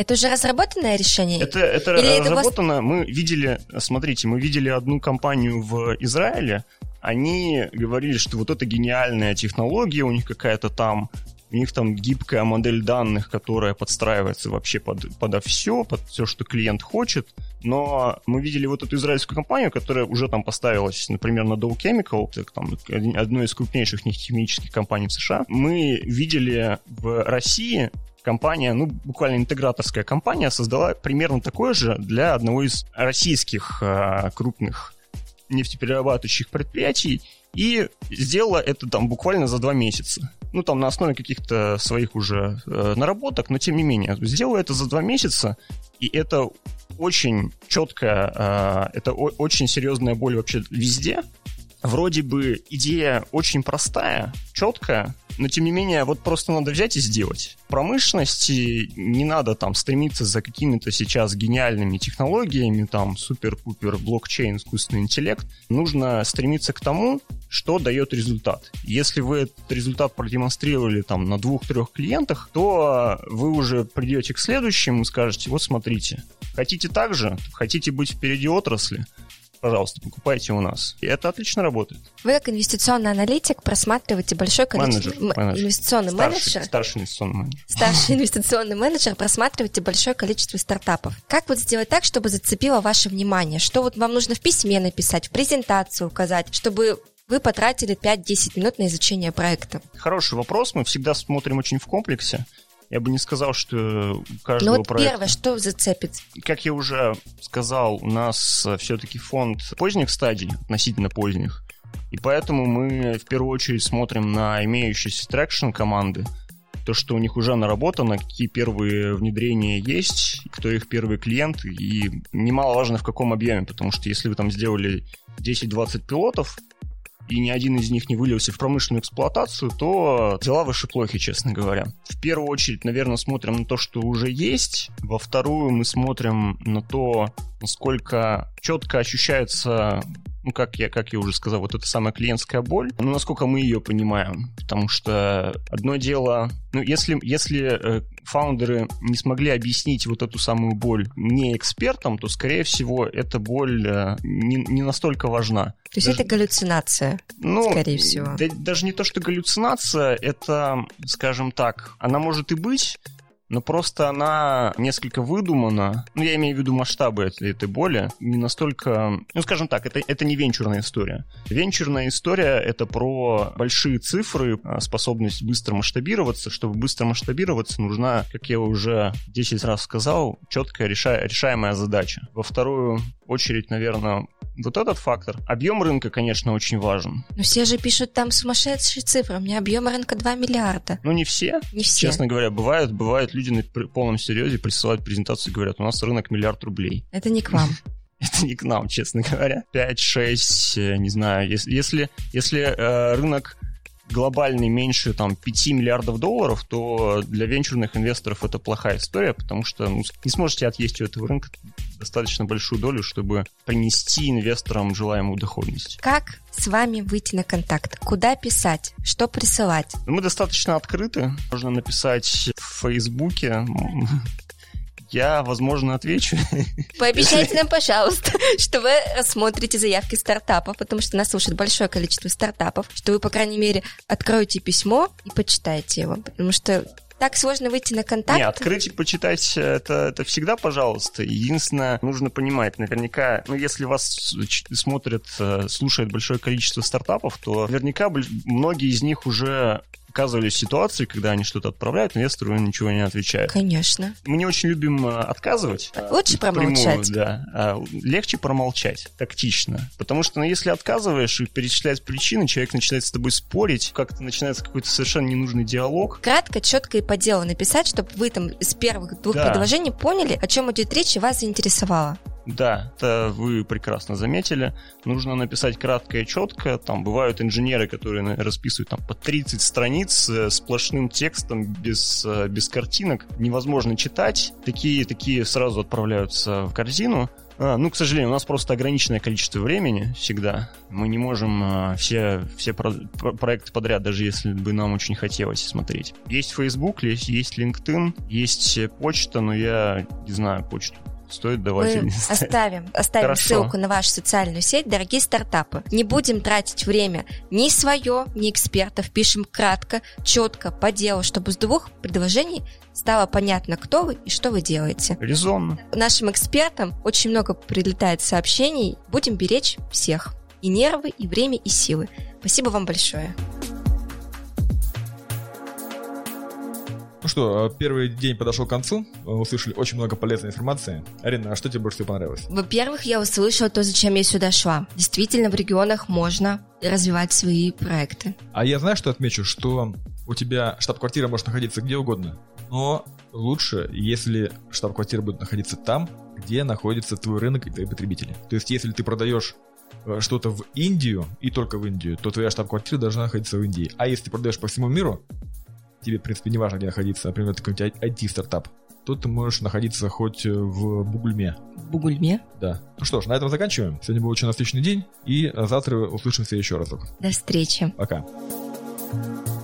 Speaker 1: Это уже разработанное решение?
Speaker 9: Это, это Или разработано. Это... Мы видели, смотрите, мы видели одну компанию в Израиле, они говорили, что вот это гениальная технология у них какая-то там, у них там гибкая модель данных, которая подстраивается вообще под, под все, под все, что клиент хочет. Но мы видели вот эту израильскую компанию, которая уже там поставилась, например, на Dow Chemical, там, одной из крупнейших нефтехимических компаний в США. Мы видели в России компания, ну, буквально интеграторская компания, создала примерно такое же для одного из российских э, крупных нефтеперерабатывающих предприятий и сделала это там буквально за два месяца. Ну, там на основе каких-то своих уже э, наработок, но тем не менее. Сделала это за два месяца, и это очень четкая, э, это о- очень серьезная боль вообще везде. Вроде бы идея очень простая, четкая, но тем не менее, вот просто надо взять и сделать. Промышленности не надо там стремиться за какими-то сейчас гениальными технологиями, там супер-пупер блокчейн, искусственный интеллект. Нужно стремиться к тому, что дает результат. Если вы этот результат продемонстрировали там на двух-трех клиентах, то вы уже придете к следующему и скажете, вот смотрите, хотите так же, хотите быть впереди отрасли, пожалуйста, покупайте у нас. И это отлично работает.
Speaker 1: Вы как инвестиционный аналитик просматриваете большое количество...
Speaker 9: Менеджер. менеджер.
Speaker 1: Инвестиционный
Speaker 9: старший,
Speaker 1: менеджер.
Speaker 9: Старший инвестиционный менеджер.
Speaker 1: Старший инвестиционный менеджер, просматриваете большое количество стартапов. Как вот сделать так, чтобы зацепило ваше внимание? Что вот вам нужно в письме написать, в презентацию указать, чтобы вы потратили 5-10 минут на изучение проекта?
Speaker 9: Хороший вопрос. Мы всегда смотрим очень в комплексе. Я бы не сказал, что каждого
Speaker 1: Ну вот
Speaker 9: проекта...
Speaker 1: первое, что зацепит?
Speaker 9: Как я уже сказал, у нас все-таки фонд поздних стадий, относительно поздних, И поэтому мы в первую очередь смотрим на имеющиеся traction команды, то, что у них уже наработано, какие первые внедрения есть, кто их первый клиент, и немаловажно в каком объеме, потому что если вы там сделали 10-20 пилотов, и ни один из них не вылился в промышленную эксплуатацию, то дела ваши плохи, честно говоря. В первую очередь, наверное, смотрим на то, что уже есть. Во вторую мы смотрим на то, насколько четко ощущается ну, как я, как я уже сказал, вот эта самая клиентская боль, ну, насколько мы ее понимаем. Потому что одно дело, ну, если, если э, фаундеры не смогли объяснить вот эту самую боль не экспертам, то, скорее всего, эта боль э, не, не настолько важна.
Speaker 1: То есть даже, это галлюцинация, ну, скорее всего.
Speaker 9: Да, даже не то, что галлюцинация, это, скажем так, она может и быть, но просто она несколько выдумана. Ну, я имею в виду масштабы этой, этой боли. Не настолько... Ну, скажем так, это, это не венчурная история. Венчурная история — это про большие цифры, а, способность быстро масштабироваться. Чтобы быстро масштабироваться, нужна, как я уже 10 раз сказал, четкая реша... решаемая задача. Во вторую очередь, наверное, вот этот фактор. Объем рынка, конечно, очень важен.
Speaker 1: Но все же пишут там сумасшедшие цифры. У меня объем рынка 2 миллиарда.
Speaker 9: Ну, не все.
Speaker 1: Не все.
Speaker 9: Честно говоря, бывают, бывают люди на полном серьезе присылают презентацию и говорят, у нас рынок миллиард рублей.
Speaker 1: Это не к вам.
Speaker 9: Это не к нам, честно говоря. 5-6, не знаю. Если, если, если э, рынок глобальный меньше там 5 миллиардов долларов, то для венчурных инвесторов это плохая история, потому что ну, не сможете отъесть у этого рынка достаточно большую долю, чтобы принести инвесторам желаемую доходность.
Speaker 1: Как с вами выйти на контакт? Куда писать? Что присылать?
Speaker 9: Ну, мы достаточно открыты. Можно написать в Фейсбуке я, возможно, отвечу.
Speaker 1: Пообещайте нам, пожалуйста, что вы рассмотрите заявки стартапов, потому что нас слушает большое количество стартапов, что вы, по крайней мере, откроете письмо и почитаете его, потому что так сложно выйти на контакт.
Speaker 9: Не, открыть и почитать это, это всегда, пожалуйста. Единственное, нужно понимать, наверняка, ну, если вас смотрят, э, слушает большое количество стартапов, то наверняка многие из них уже оказывались ситуации, когда они что-то отправляют, инвестору ничего не отвечают.
Speaker 1: Конечно.
Speaker 9: Мы не очень любим э, отказывать.
Speaker 1: Лучше промолчать.
Speaker 9: да. А легче промолчать, тактично. Потому что ну, если отказываешь и перечислять причины, человек начинает с тобой спорить, как-то начинается какой-то совершенно ненужный диалог.
Speaker 1: Кратко, четко и по делу написать, чтобы вы там из первых двух да. предложений поняли, о чем идет речь и вас заинтересовало.
Speaker 9: Да, это вы прекрасно заметили. Нужно написать кратко и четко. Там бывают инженеры, которые расписывают там по 30 страниц э, сплошным текстом, без, э, без картинок. Невозможно читать. Такие, такие сразу отправляются в корзину. А, ну, к сожалению, у нас просто ограниченное количество времени всегда. Мы не можем а, все, все про проекты подряд, даже если бы нам очень хотелось смотреть. Есть Facebook, есть, есть LinkedIn, есть почта, но я не знаю почту стоит давать
Speaker 1: Мы оставим, оставим Хорошо. ссылку на вашу социальную сеть, дорогие стартапы. Не будем тратить время ни свое, ни экспертов. Пишем кратко, четко, по делу, чтобы с двух предложений стало понятно, кто вы и что вы делаете.
Speaker 9: Резонно.
Speaker 1: Нашим экспертам очень много прилетает сообщений. Будем беречь всех. И нервы, и время, и силы. Спасибо вам большое.
Speaker 2: Ну что, э, первый день подошел к концу. Услышали очень много полезной информации. Арина, а что тебе больше всего понравилось?
Speaker 1: Во-первых, я услышала то, зачем я сюда шла. Действительно, в регионах можно развивать свои проекты.
Speaker 2: А я знаю, что отмечу, что у тебя штаб-квартира может находиться где угодно, но лучше, если штаб-квартира будет находиться там, где находится твой рынок и твои потребители. То есть, если ты продаешь э, что-то в Индию и только в Индию, то твоя штаб-квартира должна находиться в Индии. А если ты продаешь по всему миру, тебе, в принципе, не важно, где находиться, например, это какой-нибудь IT-стартап, то ты можешь находиться хоть э, в Бугульме.
Speaker 1: В Бугульме?
Speaker 2: Да. Ну что ж, на этом заканчиваем. Сегодня был очень насыщенный день, и завтра услышимся еще разок.
Speaker 1: До встречи.
Speaker 2: Пока.
Speaker 10: thank you